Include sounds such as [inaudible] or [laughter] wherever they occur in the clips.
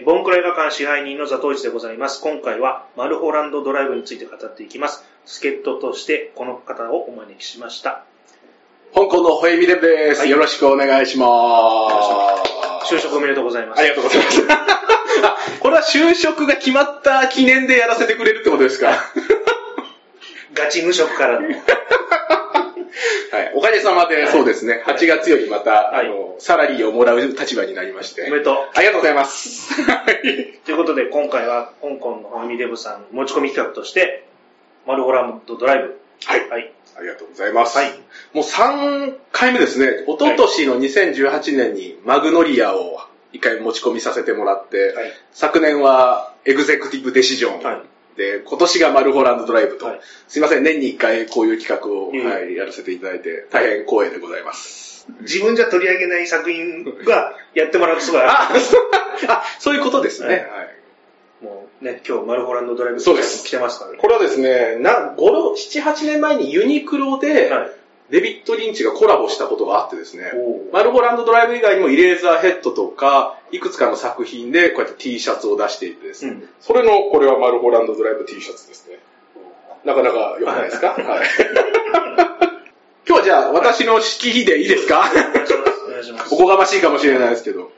えーボンクラ映画館支配人のザトウイチでございます。今回はマルホランドドライブについて語っていきます。助っ人としてこの方をお招きしました。香港のホエミレブです、はいよろしくお願いします。就職おめでとうございます。ありがとうございます。あ、[laughs] これは就職が決まった記念でやらせてくれるってことですか？はガチ無職からの。い。おかげさまで、そうですね、8月よりまた、はいあの、サラリーをもらう立場になりまして。おめでとう。ありがとうございます。は [laughs] いということで、今回は香港のホミデブさん持ち込み企画として、マルホランドドライブ。はい。はい。ありがとうございます。はいもう3回目ですね。一昨年の2018年にマグノリアを一回持ち込みさせてもらって、はい。昨年はエグゼクティブデシジョン。はい。で、今年がマルホランドドライブと、はいすいません、年に一回こういう企画を、はい、やらせていただいて、大変光栄でございます。自分じゃ取り上げない作品がやってもらうとすごいああ、そうあそういうことですね。はいはいもうね、今日マルホランドドライブそうです来てますからね。これはですね、な、5、7、8年前にユニクロで、はい。デビッド・リンチがコラボしたことがあってですね、マルホランドドライブ以外にもイレーザーヘッドとか、いくつかの作品でこうやって T シャツを出していてですね、うん。それの、これはマルホランドドライブ T シャツですね。なかなか良くないですか？はい。[laughs] 今日はじゃあ、私の式費でいいですか？おこがましいかもしれないですけど。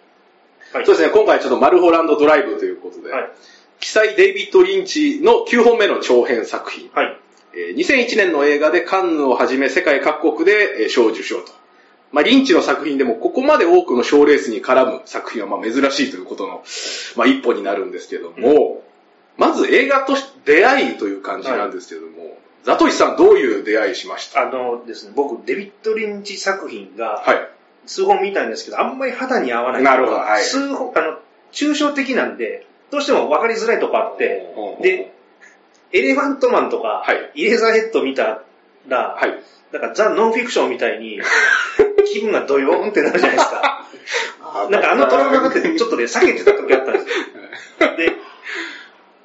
はい。そうですね、今回ちょっとマルホランドドライブということで、はい。記載デイビッド・リンチの9本目の長編作品。はい。えー2001年の映画でカンヌをはじめ世界各国でえー賞を受賞と。まあ、リンチの作品でもここまで多くの賞レースに絡む作品はまあ珍しいということの、まあ、一歩になるんですけども、まず映画と出会いという感じなんですけども、ザトイさんどういう出会いしました？あのですね、僕、デビッド・リンチ作品がはい。数本見たんですけど、あんまり肌に合わない。なるほどはい数本、あの、抽象的なんで、どうしても分かりづらいとこあって、で、エレファントマンとか、はいイレーザーヘッド見たら、はい。だからザ・ノンフィクションみたいに、[laughs] 気分がドヨーンってなるじゃないですか。[laughs] なんかあのトラウマってちょっとね、避けてた時あったんですよ。で、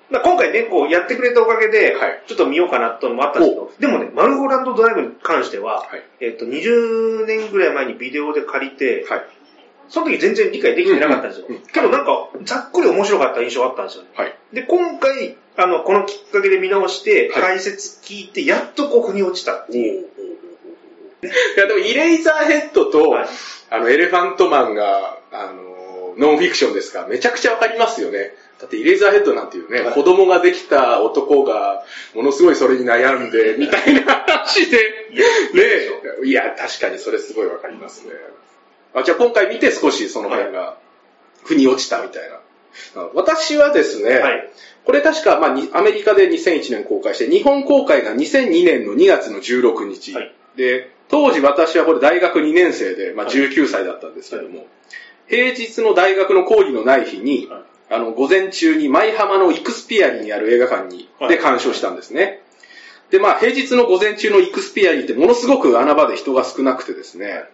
まあ、今回ね、こうやってくれたおかげではい、ちょっと見ようかなとのもあったんですけど、でもね、マルホランドドライブに関しては、はいえっと、20年ぐらい前にビデオで借りて、はい。その時全然理解できてなかったんですよ。けどなんか、ざっくり面白かった印象があったんですよね。はい。で、今回、あの、このきっかけで見直して、はい解説聞いて、やっとこう腑に落ちたっていう。いや、でも、イレイザーヘッドと、はいあの、エレファントマンが、あの、ノンフィクションですから、めちゃくちゃわかりますよね。だって、イレイザーヘッドなんていうね、はい子供ができた男が、ものすごいそれに悩んで、みたいな話で、ねいや、確かにそれすごいわかりますね。あじゃあ、今回見て少しその辺が、腑に落ちたみたいな。あ私はですね、はい。これ確か、まあ、にアメリカで2001年公開して、日本公開が2002年の2月の16日。はいで、当時私はこれ大学2年生で、まあ、19歳だったんですけども、平日の大学の講義のない日に、はいあの、午前中に舞浜のイクスピアリにある映画館に、はいで鑑賞したんですね。で、まあ、平日の午前中のイクスピアリってものすごく穴場で人が少なくてですね。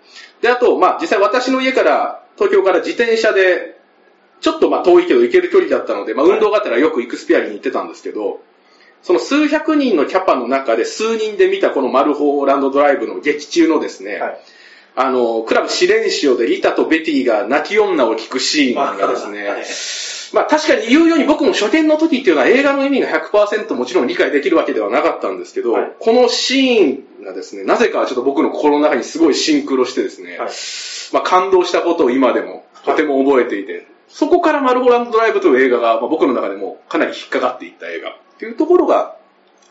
で、あと、まあ、実際私の家から、東京から自転車で、ちょっとまあ遠いけど行ける距離だったので、まあ運動があったらよくイクスピアリに行ってたんですけど、その数百人のキャパの中で数人で見たこのマルホーランドドライブの劇中のですね、はい。あの、クラブ試練潮でリタとベティが泣き女を聞くシーンがですね、はいまあ確かに言うように僕も初見の時っていうのは映画の意味が100%もちろん理解できるわけではなかったんですけど、はいこのシーンがですね、なぜかちょっと僕の心の中にすごいシンクロしてですね、はいまあ感動したことを今でもとても覚えていて、そこからマルホランドドライブという映画が、まあ、僕の中でもかなり引っかかっていった映画っていうところが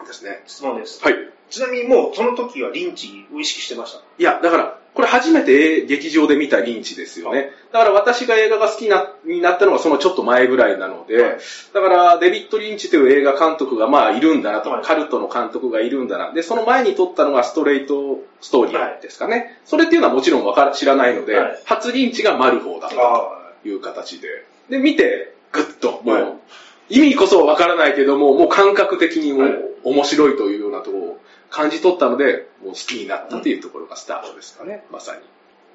ですね。質問です。はい。ちなみにもう、その時はリンチを意識してました？いや、だから、これ初めて劇場で見たリンチですよね。だから私が映画が好きな、になったのはそのちょっと前ぐらいなので、はいだからデビッド・リンチという映画監督がまあいるんだなと、はいカルトの監督がいるんだな。で、その前に撮ったのがストレートストーリーですかね。それっていうのはもちろんわから知らないので、はい初リンチがマルフォーだったあという形で。で、見て、ぐっと、もう、はい意味こそわからないけども、もう感覚的にもはい面白いというようなところを感じ取ったので、もう好きになったというところがスタートですかね、まさに。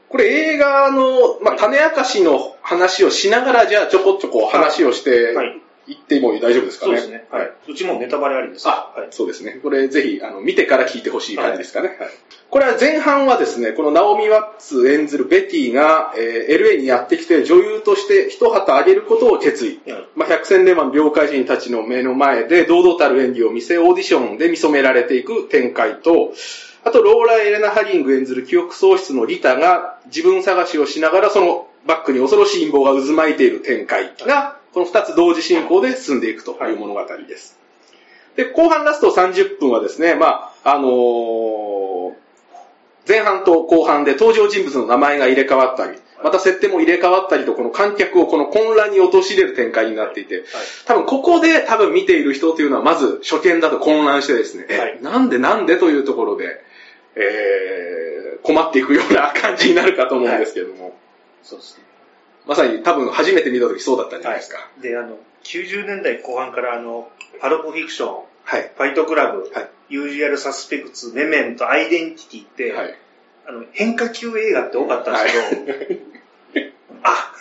これ映画の、まあ、種明かしの話をしながら、じゃあちょこちょこ話をしてはい。いっても大丈夫ですかね。そうですね。はい。うちもネタバレありです。あ、はい。そうですね。これぜひ、あの、見てから聞いてほしい感じですかね。はいこれは前半はですね、このナオミ・ワッツ演ずるベティが、えー LA にやってきて女優として一旗あげることを決意。はいまあ、百戦錬磨の領海人たちの目の前で堂々たる演技を見せ、オーディションで見初められていく展開と、あと、ローラ・エレナ・ハリング演ずる記憶喪失のリタが自分探しをしながらそのバックに恐ろしい陰謀が渦巻いている展開が、この二つ同時進行で進んでいくという物語です。で、後半ラスト30分はですね、まあ、あのー前半と後半で登場人物の名前が入れ替わったり、また設定も入れ替わったりと、この観客をこの混乱に陥れる展開になっていて、多分ここで多分見ている人というのはまず初見だと混乱してですね、はい。え、なんでなんでというところで、えー、困っていくような感じになるかと思うんですけれども、そうですね。まさに多分初めて見た時そうだったんじゃないですか。で、あの、90年代後半からあの、パルプフィクション、はい。ファイトクラブ、はいユージュアルサスペクツ、メメント、アイデンティティって、はい。あの、変化球映画って多かったんですけど、[laughs] あ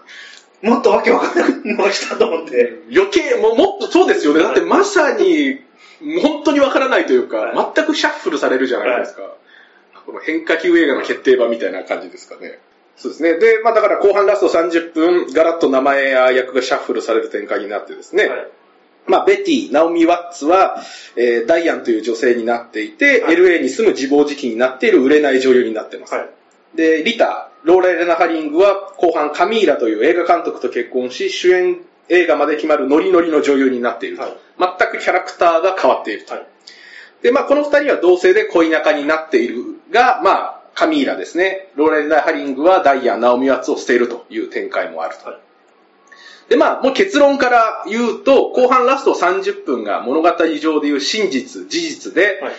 [laughs] もっとわけわかんなくなりましたと思って、余計、もうもっとそうですよね。だってまさに、本当にわからないというか、は全くシャッフルされるじゃないですか。この変化球映画の決定版みたいな感じですかね。そうですね。で、まあだから後半ラスト30分、ガラッと名前や役がシャッフルされる展開になってですね。はいまあ、ベティ、ナオミ・ワッツは、えーダイアンという女性になっていて、はい LA に住む自暴自棄になっている売れない女優になってます。はい。で、リタ、ローラ・エレナ・ハリングは後半カミーラという映画監督と結婚し、主演映画まで決まるノリノリの女優になっていると。はい全くキャラクターが変わっていると。はい。で、まあ、この二人は同性で恋仲になっているが、まあ、カミーラですね。ローレナ・ハリングはダイアン、ナオミ・ワッツを捨てるという展開もあると。はいで、まあ、もう結論から言うと、後半ラスト30分が物語上でいう真実、事実で、はい。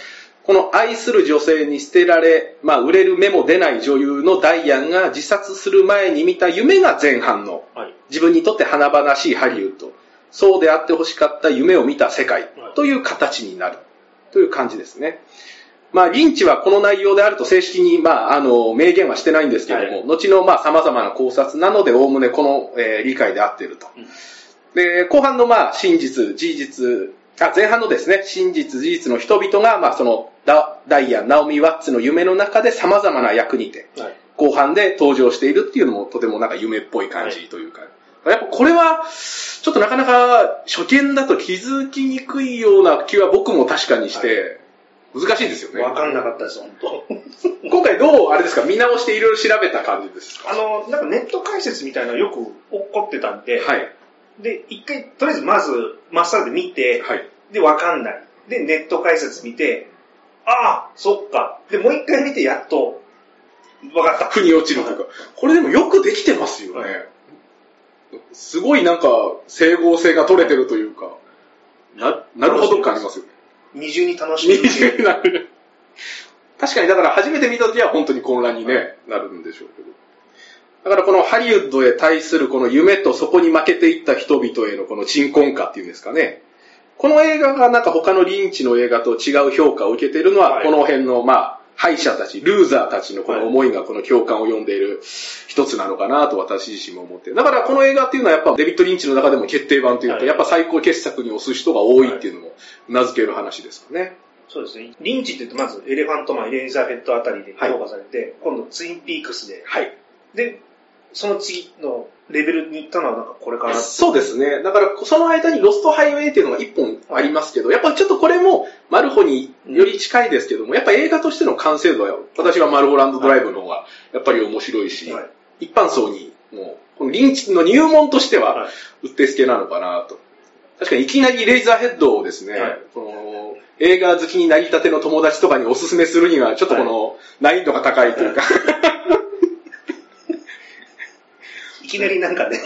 この愛する女性に捨てられ、まあ、売れる目も出ない女優のダイアンが自殺する前に見た夢が前半の、はい。自分にとって華々しいハリウッド、そうであってほしかった夢を見た世界はいという形になるという感じですね。まあ、リンチはこの内容であると正式に、まあ、あの、明言はしてないんですけれども、はい。後の、まあ、様々な考察なので、おおむねこの、えー理解で合っていると。うん。で、後半の、まあ、真実、事実、あ、前半のですね、真実、事実の人々が、まあ、その、ダダイアン、ナオミ・ワッツの夢の中で様々な役にて、はい。後半で登場しているっていうのもとてもなんか夢っぽい感じというか、やっぱこれは、ちょっとなかなか初見だと気づきにくいような気は僕も確かにして、難しいですよね。わかんなかったです、本当 [laughs] 今回どう、あれですか、見直していろいろ調べた感じですか？あの、なんかネット解説みたいなのよく起こってたんで、はい。で、一回、とりあえずまず、マスターで見て、はい。で、わかんない。で、ネット解説見て、ああ、そっか。で、もう一回見て、やっと、わかった。腑に落ちるというか、これでもよくできてますよね。すごいなんか整合性が取れてるというか、な、なるほど感ありますよね。二重に楽しめるし。なる確かにだから初めて見た時は本当に混乱にね、なるんでしょうけど。だからこのハリウッドへ対するこの夢とそこに負けていった人々へのこの鎮魂歌っていうんですかね。この映画がなんか他のリンチの映画と違う評価を受けているのは、はいこの辺のまあ、敗者たち、ルーザーたちのこの思いがこの共感を呼んでいる一つなのかなと私自身も思って。だからこの映画っていうのはやっぱデビッド・リンチの中でも決定版というか、はいやっぱ最高傑作に押す人が多いっていうのも名付ける話ですかね。そうですね。リンチって言うと、まず、エレファントマン、エレザベットあたりで評価されて、今度、ツインピークスで、はい。で、その次のレベルに行ったのは、なんかこれかな。そうですね。だから、その間にロストハイウェイっていうのが一本ありますけど、やっぱちょっとこれも、マルホにより近いですけども、やっぱ映画としての完成度は、私はマルホランドドライブの方が、やっぱり面白いし、はい一般層に、もう、このリンチの入門としては、はいうってつけなのかなと。確かにいきなりレイザーヘッドをですね、はいこの映画好きになりたての友達とかにおすすめするには、ちょっとこの、難易度が高いというか、いきなりなんかね、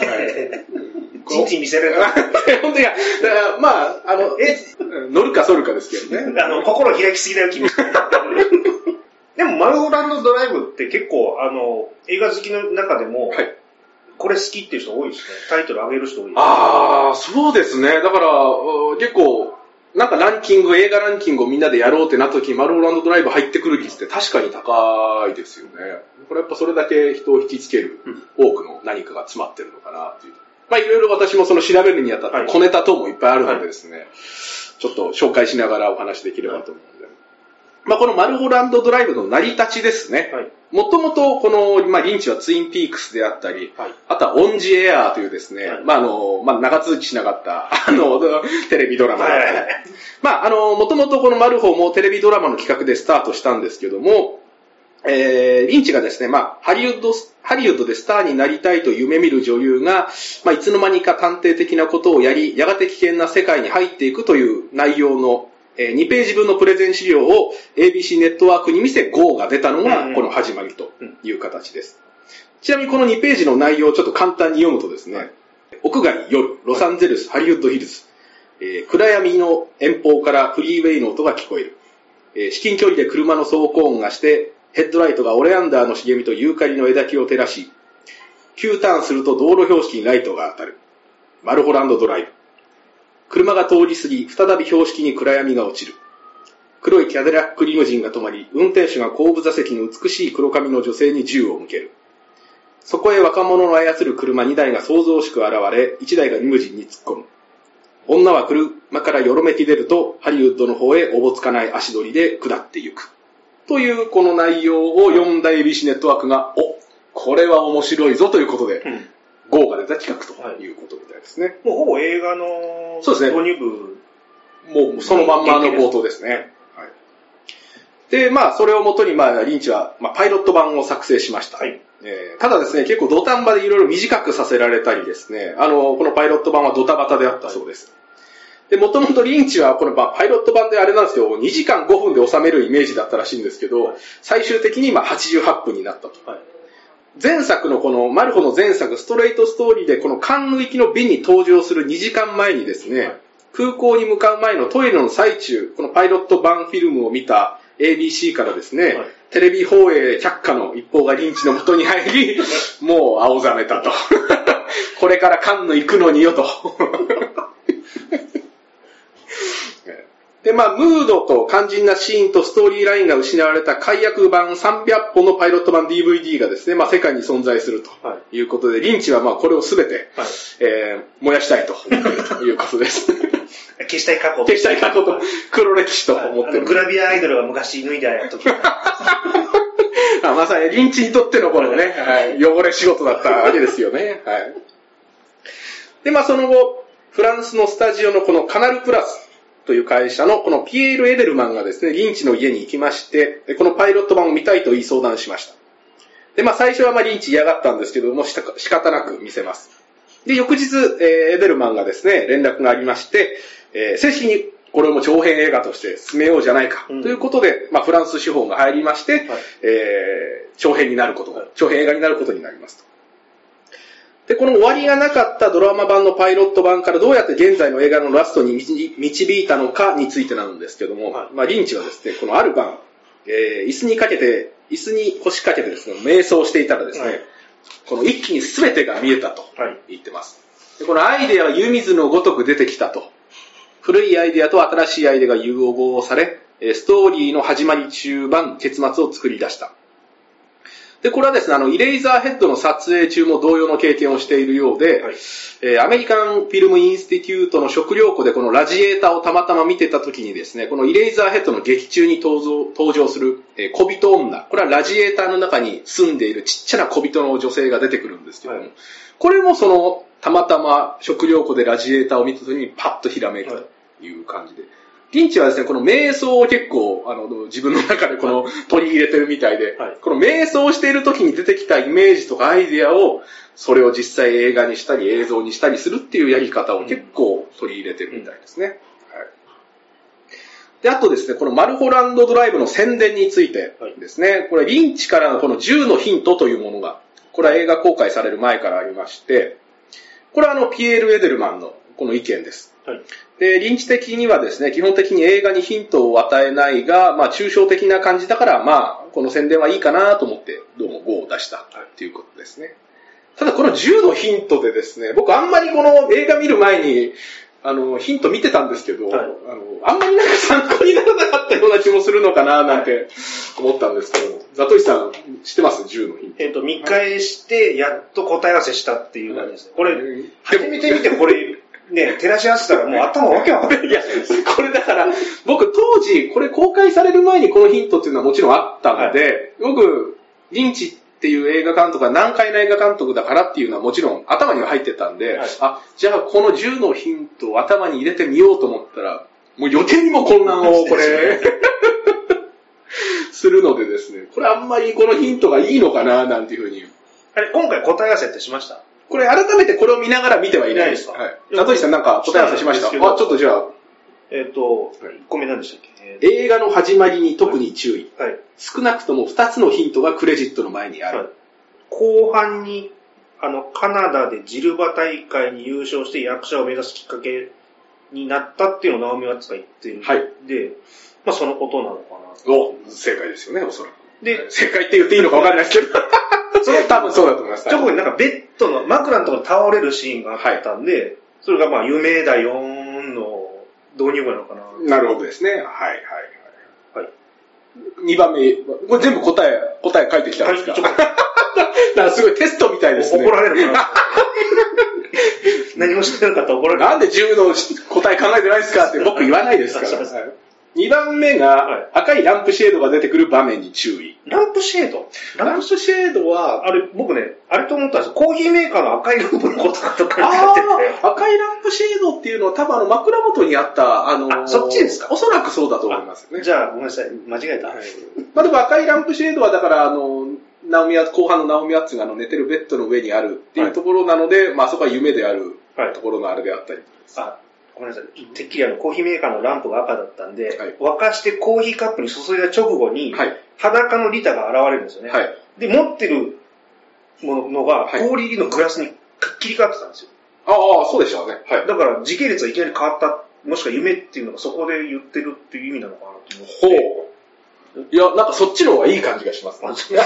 こチンチン見せる。[laughs] 本当に、だからまあ、あの、え、乗るか反るかですけどね。[laughs] あの、心開きすぎだよ、君。[laughs] でも、マルホランドドライブって結構、あの、映画好きの中でも、はいこれ好きっていう人多いですね。タイトル上げる人多いです。ああ、そうですね。だから、うん結構、なんかランキング、映画ランキングをみんなでやろうってなった時に、マルホランドドライブ入ってくる率って確かに高いですよね。これやっぱそれだけ人を引きつける多くの何かが詰まってるのかなっていう。まあいろいろ私もその調べるにあたってはい小ネタ等もいっぱいあるのでですね、ちょっと紹介しながらお話できればと思うので。まあ、このマルホランドドライブの成り立ちですね。はい。もともと、この、まあ、リンチはツインピークスであったり、はい。あとはオンジエアーというですね、はいまあ、あの、まあ、長続きしなかった、[laughs] あの、[laughs] テレビドラマだはいまあ、あの、もともとこのマルホもテレビドラマの企画でスタートしたんですけども、えー、リンチがですね、まあ、ハリウッド、ハリウッドでスターになりたいと夢見る女優が、まあ、いつの間にか探偵的なことをやり、やがて危険な世界に入っていくという内容の、えー2ページ分のプレゼン資料を ABC ネットワークに見せ GO が出たのがこの始まりという形です。ちなみにこの2ページの内容をちょっと簡単に読むとですね、屋外、夜、ロサンゼルス、ハリウッドヒルズ、えー暗闇の遠方からフリーウェイの音が聞こえる。えー至近距離で車の走行音がして、ヘッドライトがオレアンダーの茂みとユーカリの枝木を照らし、急ターンすると道路標識にライトが当たる。マルホランドドライブ。車が通り過ぎ、再び標識に暗闇が落ちる。黒いキャデラックリムジンが止まり、運転手が後部座席の美しい黒髪の女性に銃を向ける。そこへ若者の操る車2台が想像しく現れ、1台がリムジンに突っ込む。女は車からよろめき出ると、ハリウッドの方へおぼつかない足取りで下っていく。というこの内容を読んだ ABC ネットワークが、おこれは面白いぞということで、GO が出た企画ということみたいですね。もうほぼ映画のそうですね導入部。もうそのまんまの冒頭ですね。はい、で、まあ、それをもとに、まあ、リンチは、まあ、パイロット版を作成しました。はい。えーただですね、結構土壇場でいろいろ短くさせられたりですね、あの、このパイロット版はドタバタであったそうです。で、もともとリンチはこのまあパイロット版であれなんですよ、2時間5分で収めるイメージだったらしいんですけど、最終的にまあ88分になったと。はい。前作のこの、マルホの前作、ストレートストーリーで、このカンヌ行きの便に登場する2時間前にですね、はい空港に向かう前のトイレの最中、このパイロット版フィルムを見た ABC からですね、はいテレビ放映却下の一報がリンチの元に入り、[laughs] もう青ざめたと。[laughs] これからカンヌ行くのによと。[laughs] で、まあ、ムードと肝心なシーンとストーリーラインが失われた解約版300本のパイロット版 DVD がですね、まあ、世界に存在するとはいうことで、リンチはまあ、これをすべて、はい。えー燃やしたいということです。[laughs] 消したい過去。消したい過去と黒歴史と思ってる。グラビアアイドルが昔脱いだ時。[laughs] あまさにリンチにとってのこのね、はい、汚れ仕事だったわけですよね。はい。で、まあその後、フランスのスタジオのこのカナルプラスという会社のこのピエール・エデルマンがですね、リンチの家に行きまして、でこのパイロット版を見たいと言い相談しました。で、まあ最初はまあリンチ嫌がったんですけども、した仕方なく見せます。で、翌日、えーエデルマンがですね、連絡がありまして、えー正式にこれをもう長編映画として進めようじゃないか、うんということで、まあフランス資本が入りまして、はいえー長編になることが、長編映画になることになりますと。で、この終わりがなかったドラマ版のパイロット版からどうやって現在の映画のラストに導導いたのかについてなんですけども、はいまあ、リンチはですね、このある晩、えー椅子にかけて、椅子に腰掛けてですね、瞑想していたらですね、はいこの一気に全てが見えたとはい。言ってます。でこのアイデアは湯水のごとく出てきたと。古いアイデアと新しいアイデアが融合され、えーストーリーの始まり中盤、結末を作り出した。で、これはですね、あの、イレイザーヘッドの撮影中も同様の経験をしているようで、はい。えーアメリカンフィルムインスティテュートの食料庫でこのラジエーターをたまたま見てた時にですね、このイレイザーヘッドの劇中に登場登場する、えー小人女、これはラジエーターの中に住んでいるちっちゃな小人の女性が出てくるんですけども、はい。これもその、たまたま食料庫でラジエーターを見た時にパッとひらめくという感じで。リンチはですね、この瞑想を結構、あの、自分の中でこの取り入れてるみたいで、はいこの瞑想している時に出てきたイメージとかアイデアを、それを実際映画にしたり映像にしたりするっていうやり方を結構取り入れてるみたいですね。はい。で、あとですね、このマルホランドドライブの宣伝についてですね、これリンチからのこの10のヒントというものが、これは映画公開される前からありまして、これはあの、ピエール・エデルマンのこの意見です。はい。で、臨地的にはですね、基本的に映画にヒントを与えないが、まあ、抽象的な感じだから、まあ、この宣伝はいいかなと思って、どうも5を出したということですね。ただ、この10のヒントでですね、僕あんまりこの映画見る前に、あの、ヒント見てたんですけど、はいあの、あんまりなんか参考にならなかったような気もするのかな、なんて思ったんですけど、ザトシさん、知ってます ?10 のヒント。えっ、と、見返して、やっと答え合わせしたっていう感じですね。これ、初めて見てこれ、ね、照らし合わせたらもう頭わけわかんない。いや、これだから、僕当時、これ公開される前にこのヒントっていうのはもちろんあったので、僕、リンチっていう映画監督が南海の映画監督だからっていうのはもちろん頭には入ってたんで、はいあ、じゃあこの10のヒントを頭に入れてみようと思ったら、もう予定にも混乱をこれ、[laughs] するのでですね、これあんまりこのヒントがいいのかななんていうふうに。あれ、今回答え合わせってしました？これ改めてこれを見ながら見てはいないです。見はないい。里井さんなんか答え合わせしました？あ、ちょっとじゃあ、えっ、と、はい1個目何でしたっけ、えー映画の始まりに特に注意。はい。少なくとも2つのヒントがクレジットの前にある。はい後半に、あの、カナダでジルバ大会に優勝して役者を目指すきっかけになったっていうのをナオミ・ワッツが言ってるはいまあそのことなのかな。お、正解ですよね、おそらく。で、正解って言っていいのか分かんないですけど。[laughs] それ多分そうだと思います。直後になんかベッドの枕のところに倒れるシーンがあったんで、それがまあ夢だよーんの導入語なのかな。なるほどですね。はいはいはい。はい。2番目、これ全部答え、答え書いてきたんですか、はいすごいテストみたいですね。怒られるかな。[laughs] 何もしてなかったら怒られる。なんで10の答え考えてないですかって僕言わないですから。2番目はいが赤いランプシェードが出てくる場面に注意。ランプシェード？ランプシェードは、あれ、僕ね、あれと思ったんですよ。コーヒーメーカーの赤いランプのことかとかってて。あ、赤いランプシェードっていうのは多分あの枕元にあった、あのーあそっちですか？おそらくそうだと思いますね。じゃあ、ごめんなさい。間違えた。はいまあでも赤いランプシェードはだから、あの、ナオミア後半のナオミアッツがあの寝てるベッドの上にあるっていうところなので、まあそこは夢であるはいところのあれであったり。あ、ごめんなさい。てっきりあの、コーヒーメーカーのランプが赤だったんで、はい沸かしてコーヒーカップに注いだ直後に、はい。裸のリタが現れるんですよね。はい。で、持ってるものが、はい氷入りのグラスに切り替わってたんですよ。ああ、そうでしたね。はい。だから、時系列がいきなり変わった、もしくは夢っていうのがそこで言ってるっていう意味なのかなと思って。ほう。いや、なんかそっちの方がいい感じがします、ね [laughs]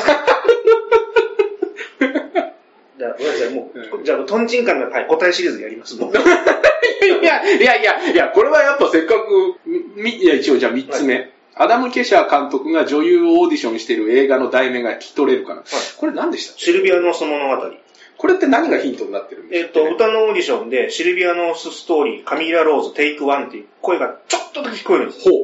ゃあ、ごめんなさい。もう、じゃあ、トンチンカンの、はい、答えシリーズやります。もう。いや、いやいや、いや、これはやっぱせっかく、み、いや、一応じゃあ3つ目。アダム・ケシャー監督が女優をオーディションしている映画の題名が聞き取れるかな。これ何でした？シルビア・ノース物語。これって何がヒントになってるんでえっと、歌のオーディションで、 Sylvia North Story、カミーラ・ローズ、 take one っていう声がちょっとだけ聞こえるんですよ。ほ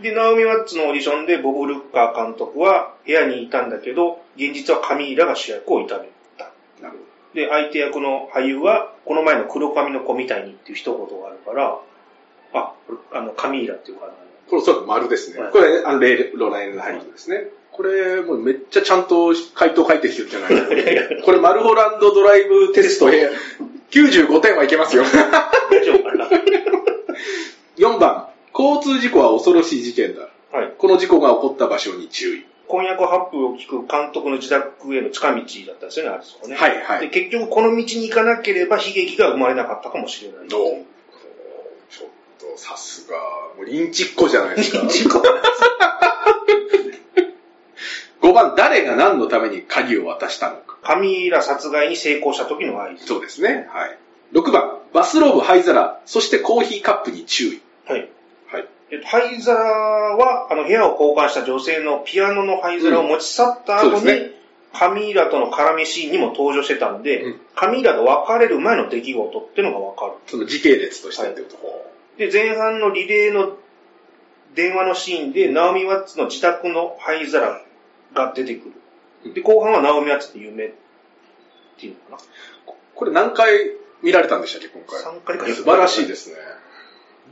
う。で、ナオミ・ワッツのオーディションで、ボブ・ルッカー監督は部屋にいたんだけど、現実はカミーラが主役を射止めるで、相手役の俳優は、この前の黒髪の子みたいにっていう一言があるから、あ、あの、カミーラっていうか、これおそらく丸ですね。はいこれ、あの、レイロラインのハリーですね。これ、もうめっちゃちゃんと回答書いてきてるじゃないですか。[laughs] これ、マルホランドドライブテスト、え95点はいけますよ。大丈夫かな？4番、交通事故は恐ろしい事件だ。はい。この事故が起こった場所に注意。婚約発表を聞く監督の自宅への近道だったんですよね、あれそこね。で、はいはい。結局この道に行かなければ悲劇が生まれなかったかもしれない。どうちょっと、さすが、もうリンチっ子じゃないですか。事故5番、誰が何のために鍵を渡したのか。カミーラ殺害に成功した時の合図。そうですね。はい。6番、バスローブ、灰皿、そしてコーヒーカップに注意。はい。はい。えっと、灰皿は、あの、部屋を交換した女性のピアノの灰皿を持ち去った後に、うんそうですカミーラとの絡みシーンにも登場してたんで、うんカミーラと別れる前の出来事っていうのがわかる。その時系列としてってこと。で、前半のリレーの電話のシーンで、ナオミ・ワッツの自宅の灰皿が出てくる。で、後半はナオミ・ワッツの夢っていうのかこれ何回見られたんでしたっけ、今な。回。3回か素晴らしいですね。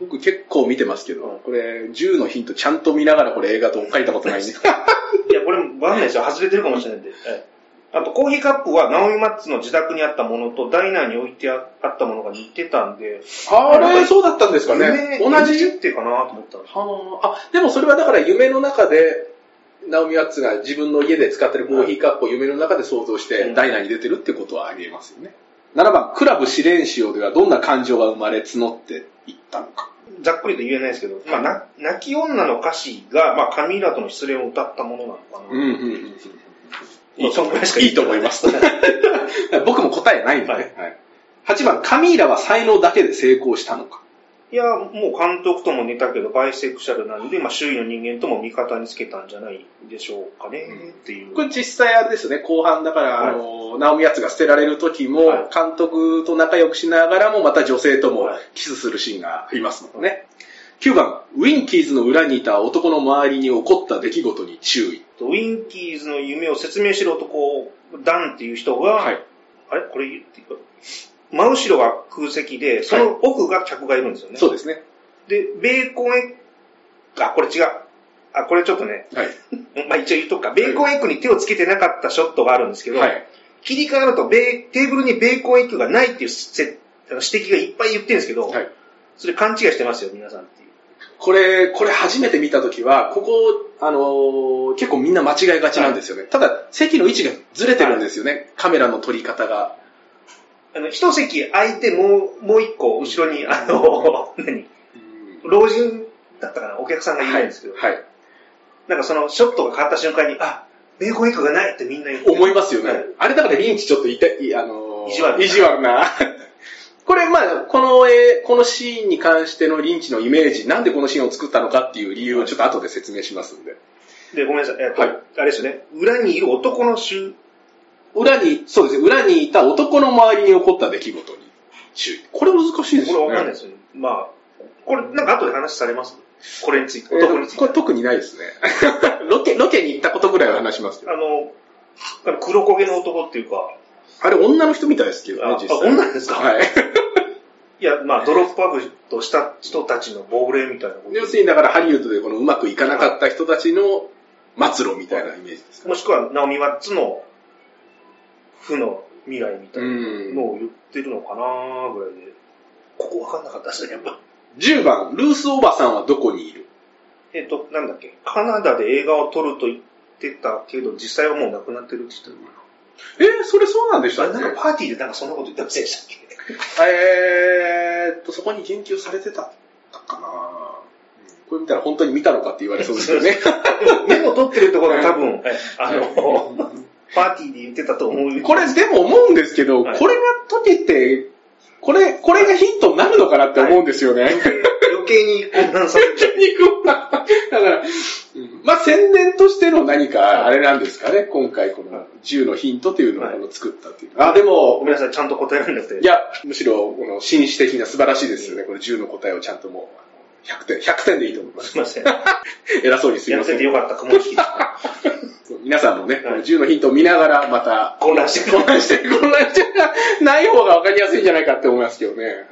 僕結構見てますけど、これ10のヒントちゃんと見ながらこれ映画と書いたことないんで。[laughs] いや、これ、わかんないですよ。外れてるかもしれないんで。はいあと、コーヒーカップは、ナオミ・マッツの自宅にあったものと、ダイナーに置いてあったものが似てたんで、あれ、そうだったんですかね。同じ設定かなと思ったはあ、あ、でもそれはだから夢の中で、ナオミ・ワッツが自分の家で使ってるコーヒーカップを夢の中で想像して、うんダイナーに出てるってことはありえますよね。7番、クラブ試練潮ではどんな感情が生まれ募っていったのか。ざっくりと言えないですけど、まあ、な泣き女の歌詞が、まあ、カミーラとの失恋を歌ったものなのかな。うん、うん、うん。まあそんぐらいしかいいと思います。[laughs] 僕も答えないんでね。はい8番、カミーラは才能だけで成功したのか。いや、もう監督とも似たけど、バイセクシャルなんで、まあ、周囲の人間とも味方につけたんじゃないでしょうかね、っていう。これ実際あれですよね、後半だから、はいあの、ナオミヤツが捨てられる時も、はい監督と仲良くしながらも、また女性ともはいキスするシーンがありますもんね。9番、ウィンキーズの裏にいた男の周りに起こった出来事に注意。ウィンキーズの夢を説明しろと、こう、ダンっていう人が、はい。あれ？これ言っていいか真後ろが空席で、その奥が客がいるんですよね。そうですね。で、ベーコンエッグ、あ、これ違う。あ、これちょっとね、はい。[laughs] まあ一応言っとくか。ベーコンエッグに手をつけてなかったショットがあるんですけど、はい。切り替わるとベー、テーブルにベーコンエッグがないっていう指摘がいっぱい言ってるんですけど、はい。それ勘違いしてますよ、皆さんっていう。これ、これ初めて見たときは、ここ、あのー結構みんな間違いがちなんですよね。ただ、席の位置がずれてるんですよね。カメラの撮り方が。あの、一席空いてもう、もう一個後ろに、あの、何？老人だったかな、お客さんがいるんですけど、はい。なんかそのショットが変わった瞬間に、あ、ベーコンエッグがないってみんな言って思いますよね。はいあれだからリンチちょっといて、いあのー意地悪意地悪な。[laughs] これ、まあ、この、えーこのシーンに関してのリンチのイメージ、なんでこのシーンを作ったのかっていう理由をちょっと後で説明しますんで。で、ごめんなさい。えっと、はいあれですよね。裏にいる男の集、裏に、そうですね、裏にいた男の周りに起こった出来事に注意。これ難しいですよね。これわかんないですよね。まあ、これなんか後で話されます？これについて、えー男について。これ特にないですね。[laughs] ロケ、ロケに行ったことぐらいは話しますけど。あの、黒焦げの男っていうか、あれ女の人みたいですけどねあ、実際。あ女ですか？はい。[laughs] いや、まあ、ドロップアウトした人たちの亡霊みたいな要するにだからハリウッドでこのうまくいかなかった人たちの末路みたいなイメージですか？ねもしくは、ナオミ・ワッツの負の未来みたいなのを言ってるのかなぐらいで、ここわかんなかったですね、やっぱ。10番、ルースおばさんはどこにいる？えっ、と、なんだっけ、カナダで映画を撮ると言ってたけど、実際はもう亡くなってるって言ってたのかえーそれそうなんでしたっけ？なんかパーティーでなんかそんなこと言ってませんでしたっけ？えーっと、そこに言及されてたかな。これ見たら本当に見たのかって言われそうですよね。[laughs] メモ取ってるところは多分、え [laughs] あの、パーティーで言ってたと思う。これでも思うんですけど、はいこれが解けて、これ、これがヒントになるのかなって思うんですよね。余計に混乱されちゃう。肉はだから、うんまあ宣伝としての何かあれなんですかね、今回この10のヒントっていうのをこの作ったっていう。あ、でもご、めんなさい、ちゃんと答えられなくて。いや、むしろ、この紳士的な素晴らしいですよね。この10の答えをちゃんともう、あの100点、100点でいいと思いますす。いません。[laughs] 偉そうにすいやません。っててよかった、雲引き。皆さんもね、こはいの10のヒントを見ながら、また、混乱してる。混乱して、混乱して、ない方が分かりやすいんじゃないかって思いますけどね。はい、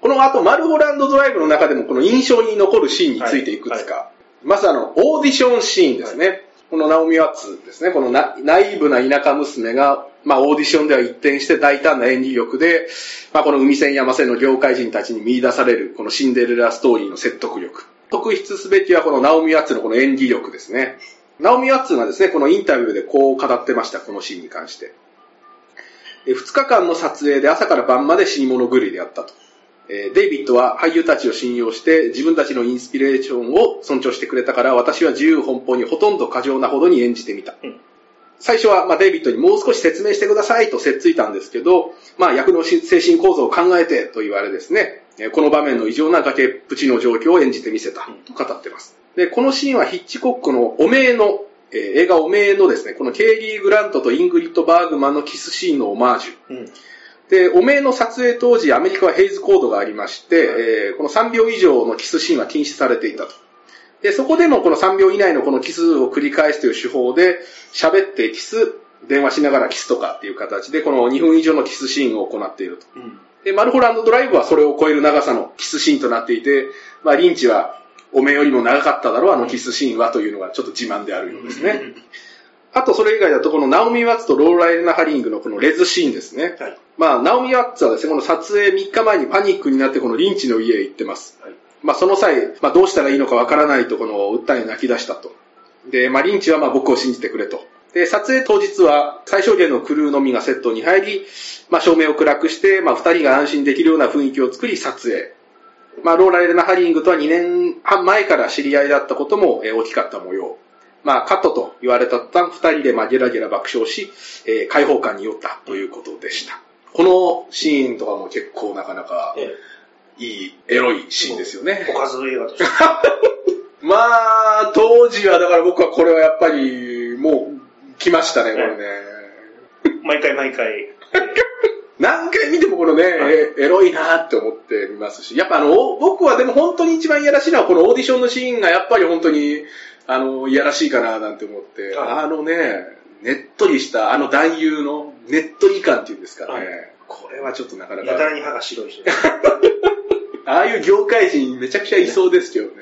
この後、マルホランドドライブの中でも、この印象に残るシーンについていくつか。まずあの、オーディションシーンですね。このナオミ・ワッツですね。このなナイーブな田舎娘が、まあ、オーディションでは一転して大胆な演技力で、まあ、この海線山線の業界人たちに見出される、このシンデレラストーリーの説得力。特筆すべきはこのナオミ・ワッツのこの演技力ですね。ナオミ・ワッツがですね、このインタビューでこう語ってました、このシーンに関して。2日間の撮影で朝から晩まで死に物狂いであったと。えーデイビッドは俳優たちを信用して自分たちのインスピレーションを尊重してくれたから私は自由奔放にほとんど過剰なほどに演じてみた。うん最初は、まあ、デイビッドにもう少し説明してくださいとせっついたんですけど、まあ、役のし精神構造を考えてと言われですね、えーこの場面の異常な崖っぷちの状況を演じてみせたと語っています。で、このシーンはヒッチコックの汚名の、えー映画汚名のですね、このケイリー・グラントとイングリッド・バーグマンのキスシーンのオマージュ。うん。で、汚名の撮影当時、アメリカはヘイズコードがありまして、えーこの3秒以上のキスシーンは禁止されていたと。で、そこでもこの3秒以内のこのキスを繰り返すという手法で、喋ってキス、電話しながらキスとかっていう形で、この2分以上のキスシーンを行っていると。うん。で、マルホランドドライブはそれを超える長さのキスシーンとなっていて、まあ、リンチは、おめえよりも長かっただろう、あのキスシーンはというのがちょっと自慢であるようですね。あと、それ以外だと、このナオミ・ワッツとローラ・エレナ・ハリングのこのレズシーンですね。はい。まあ、ナオミ・ワッツはですね、この撮影3日前にパニックになってこのリンチの家へ行ってます。はい。まあ、その際、まあ、どうしたらいいのかわからないと、この訴え泣き出したと。で、まあ、リンチはまあ僕を信じてくれと。で、撮影当日は最小限のクルーのみがセットに入り、まあ、照明を暗くして、まあ、二人が安心できるような雰囲気を作り撮影。まあ、ローラ・エレナ・ハリングとは2年半前から知り合いだったことも、えー大きかった模様。まあ、カットと言われた途端、二人でまあゲラゲラ爆笑し、えー開放感に酔ったということでした。このシーンとかも結構なかなかえいいエロいシーンですよね。おかず映画として。[laughs] まあ、当時はだから僕はこれはやっぱり、もう、来ましたね、これね。毎回毎回。[laughs] 何回見てもこのね、えエロいなって思って見ますし、やっぱあの、僕はでも本当に一番いやらしいのはこのオーディションのシーンがやっぱり本当に、あの、いやらしいかななんて思って、はい。あのね、ねっとりしたあの男優のねっとり感っていうんですかね、はい。これはちょっとなかなか、やたらに歯が白い人。[laughs] ああいう業界人めちゃくちゃいそうですけどね。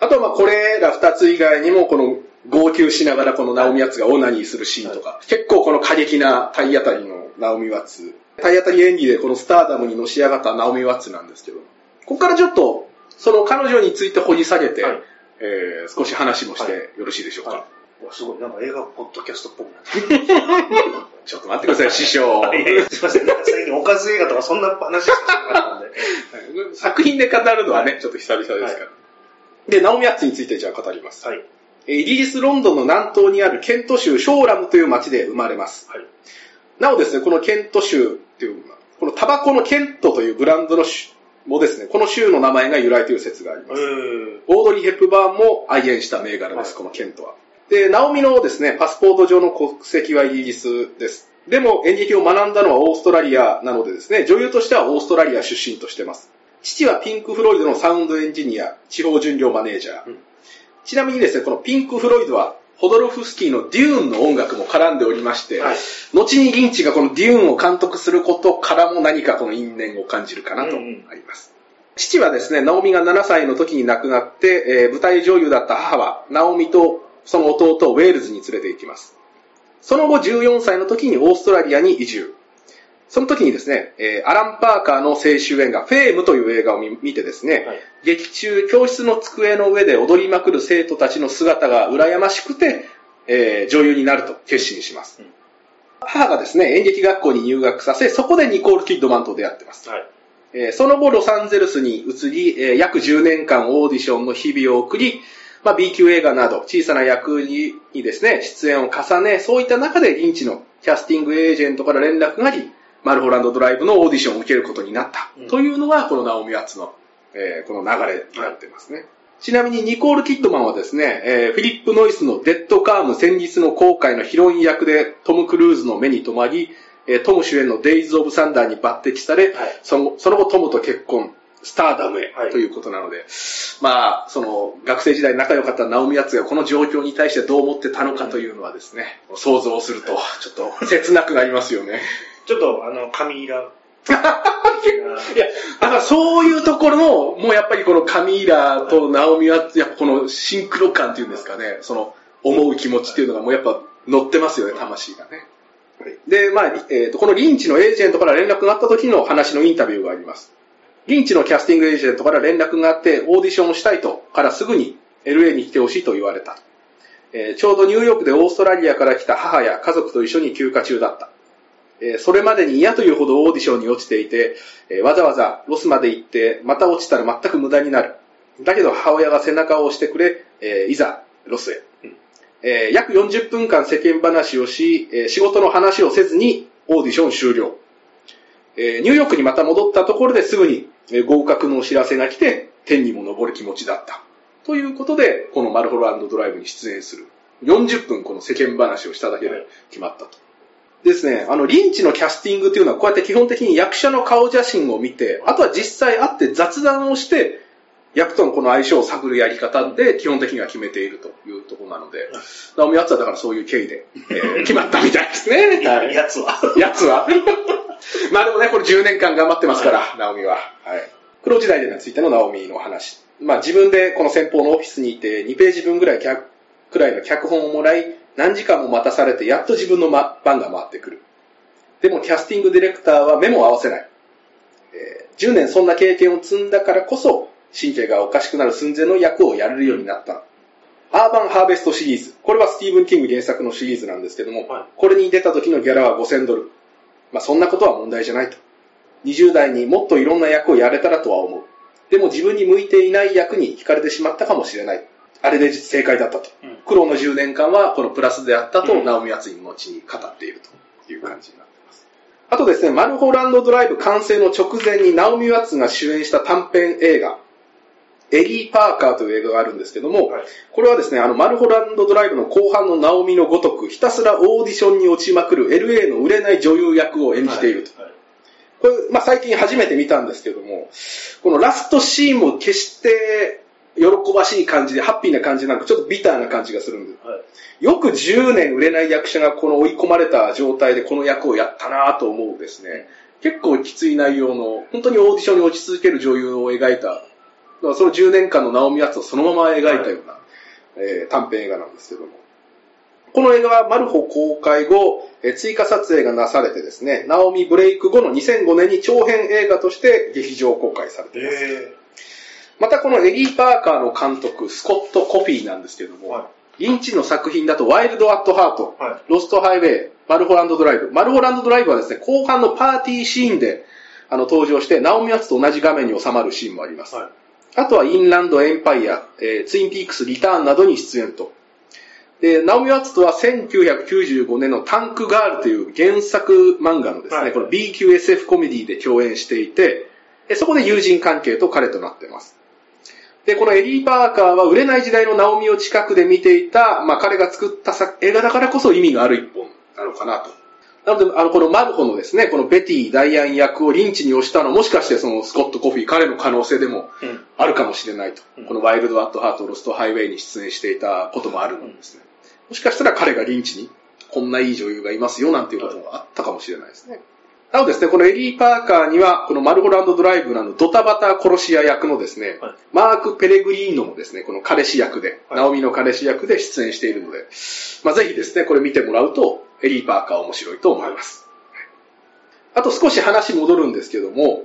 あとはまあこれら二つ以外にもこの号泣しながらこのナオミワッツがオナニーするシーンとか、結構この過激な体当たりのナオミワッツ、体当たり演技でこのスターダムにのし上がったナオミワッツなんですけど、ここからちょっとその彼女について掘り下げて、はいえー少し話もしてよろしいでしょうか？はうわすごい、なんか映画ポッドキャストっぽくなって [laughs] ちょっと待ってください、師匠。[laughs] すいません、なんか最近おかず映画とかそんな話しかしなかったんで。[laughs] 作品で語るのはね、ちょっと久々ですから。で、ナオミワッツについてじゃあ語ります。はい。えーイギリス・ロンドンの南東にあるケント州ショーラムという町で生まれます。はい。なおですね、このケント州っていう、このタバコのケントというブランドの州もですね、この州の名前が由来という説がありえます。ー、オードリー・ヘップバーンも愛煙した銘柄です、はいこのケントは。で、ナオミのですね、パスポート上の国籍はイギリスです。でも演劇を学んだのはオーストラリアなのでですね、女優としてはオーストラリア出身としてます。父はピンク・フロイドのサウンドエンジニア、地方巡業マネージャー。うんちなみにですね、このピンク・フロイドは、ホドロフスキーのデューンの音楽も絡んでおりまして、はい後にリンチがこのデューンを監督することからも何かこの因縁を感じるかなとあうんうんります。父はですね、ナオミが7歳の時に亡くなって、えー舞台女優だった母は、ナオミとその弟をウェールズに連れて行きます。その後14歳の時にオーストラリアに移住。その時にですね、えーアラン・パーカーの青春映画、フェームという映画を見見てですね、はい劇中、教室の机の上で踊りまくる生徒たちの姿が羨ましくて、えー女優になると決心します。うん母がですね、演劇学校に入学させ、そこでニコール・キッドマンと出会ってます。はい。えーその後、ロサンゼルスに移り、えー約10年間オーディションの日々を送り、まあ、B 級映画など小さな役ににですね、出演を重ね、そういった中でリンチのキャスティングエージェントから連絡があり、マルホランドドライブのオーディションを受けることになった。うんというのが、このナオミ・ワッツの、えーこの流れになってますね。ちなみにニコール・キッドマンはですね、えーフィリップ・ノイスのデッドカーム戦日の後悔のヒロイン役でトム・クルーズの目に留まり、えートム主演のデイズ・オブ・サンダーに抜擢され、はいそのその後トムと結婚、スターダムへはいということなので、まあ、その学生時代仲良かったナオミ・ワッツがこの状況に対してどう思ってたのかというのはですね、想像するとちょっと切なくなりますよね。ちょっと、あの、カミーラ。[laughs] いや、だかそういうところの、もうやっぱりこのカミーラとナオミは、やっぱこのシンクロ感っていうんですかね、その思う気持ちっていうのがもうやっぱ乗ってますよね、魂がね。で、まあ、えーと、このリンチのエージェントから連絡があった時の話のインタビューがあります。リンチのキャスティングエージェントから連絡があって、オーディションをしたいと、からすぐに LA に来てほしいと言われた。えーちょうどニューヨークでオーストラリアから来た母や家族と一緒に休暇中だった。えーそれまでに嫌というほどオーディションに落ちていて、えーわざわざロスまで行って、また落ちたら全く無駄になる。だけど母親が背中を押してくれ、えーいざ、ロスへ。えー約40分間世間話をし、えー仕事の話をせずにオーディション終了。えーニューヨークにまた戻ったところですぐに、えー合格のお知らせが来て、天にも昇る気持ちだった。ということで、このマルホランドドライブに出演する。40分この世間話をしただけで決まったと。ですね、あの、リンチのキャスティングというのは、こうやって基本的に役者の顔写真を見て、あとは実際会って雑談をして、役とのこの相性を探るやり方で基本的には決めているというところなので、ナオミ・ワッツはだからそういう経緯で、えー [laughs] 決まったみたいですね。はいやつは。やつは。[laughs] [laughs] まあでもね、これ10年間頑張ってますから、ナオミは。はい。黒時代でについてのナオミの話。まあ自分でこの先方のオフィスにいて、2ページ分ぐらい脚くらいの脚本をもらい、何時間も待たされて、やっと自分のま番が回ってくる。でもキャスティングディレクターは目も合わせない。えー10年そんな経験を積んだからこそ、神経がおかしくなる寸前の役をやれるようになった。アーバンハーベストシリーズ。これはスティーブン・キング原作のシリーズなんですけども、はいこれに出た時のギャラは5000ドル。まあそんなことは問題じゃないと。20代にもっといろんな役をやれたらとは思う。でも自分に向いていない役に惹かれてしまったかもしれない。あれで正解だったと。うん苦労の10年間はこのプラスであったと、うんナオミ・ワッツ後に語っているという感じになっています。ああとですね、マルホランドドライブ完成の直前にナオミ・ワッツが主演した短編映画、エリー・パーカーという映画があるんですけども、はいこれはですね、あの、マルホランドドライブの後半のナオミのごとく、ひたすらオーディションに落ちまくる LA の売れない女優役を演じていると。はいこれ、まあ、最近初めて見たんですけども、このラストシーンも決して喜ばしい感じで、ハッピーな感じなんかちょっとビターな感じがするんです。はいよく10年売れない役者がこの追い込まれた状態でこの役をやったなと思うですね。結構きつい内容の、本当にオーディションに落ち続ける女優を描いた、その10年間のナオミ・ワッツをそのまま描いたような、えー短編映画なんですけども。この映画はマルホ公開後、えー追加撮影がなされてですね、ナオミブレイク後の2005年に長編映画として劇場公開されています。えまたこのエリー・パーカーの監督、スコット・コフィーなんですけども、はリンチの作品だとワイルド・アット・ハート、はロスト・ハイウェイ、マルホランド・ドライブ。マルホランド・ドライブはですね、後半のパーティーシーンであの登場して、ナオミ・ワッツと同じ画面に収まるシーンもあります。はいあとはインランド・エンパイア、えーツイン・ピークス・リターンなどに出演と。で、ナオミ・ワッツとは1995年のタンク・ガールという原作漫画のですね、はいこの B級SF コメディで共演していて、でそこで友人関係と彼となっています。で、このエリー・パーカーは売れない時代のナオミを近くで見ていた、まあ彼が作った作映画だからこそ意味がある一本なのかなと。なので、あの、このマルホのですね、このベティ・ダイアン役をリンチに押したのはもしかしてそのスコット・コフィー、彼の可能性でも。あるかもしれないと。うんこのワイルド・アット・ハート、ロスト・ハイウェイに出演していたこともあるんですね。もしかしたら彼がリンチに、こんないい女優がいますよなんていうこともあったかもしれないですね。なおですね、このエリー・パーカーには、このマルホランド・ドライブのあのドタバタ殺し屋役のですね、はいマーク・ペレグリーノもですね、この彼氏役で、はいナオミの彼氏役で出演しているので、まあ、ぜひですね、これ見てもらうと、エリー・パーカー面白いと思います。あと少し話戻るんですけども、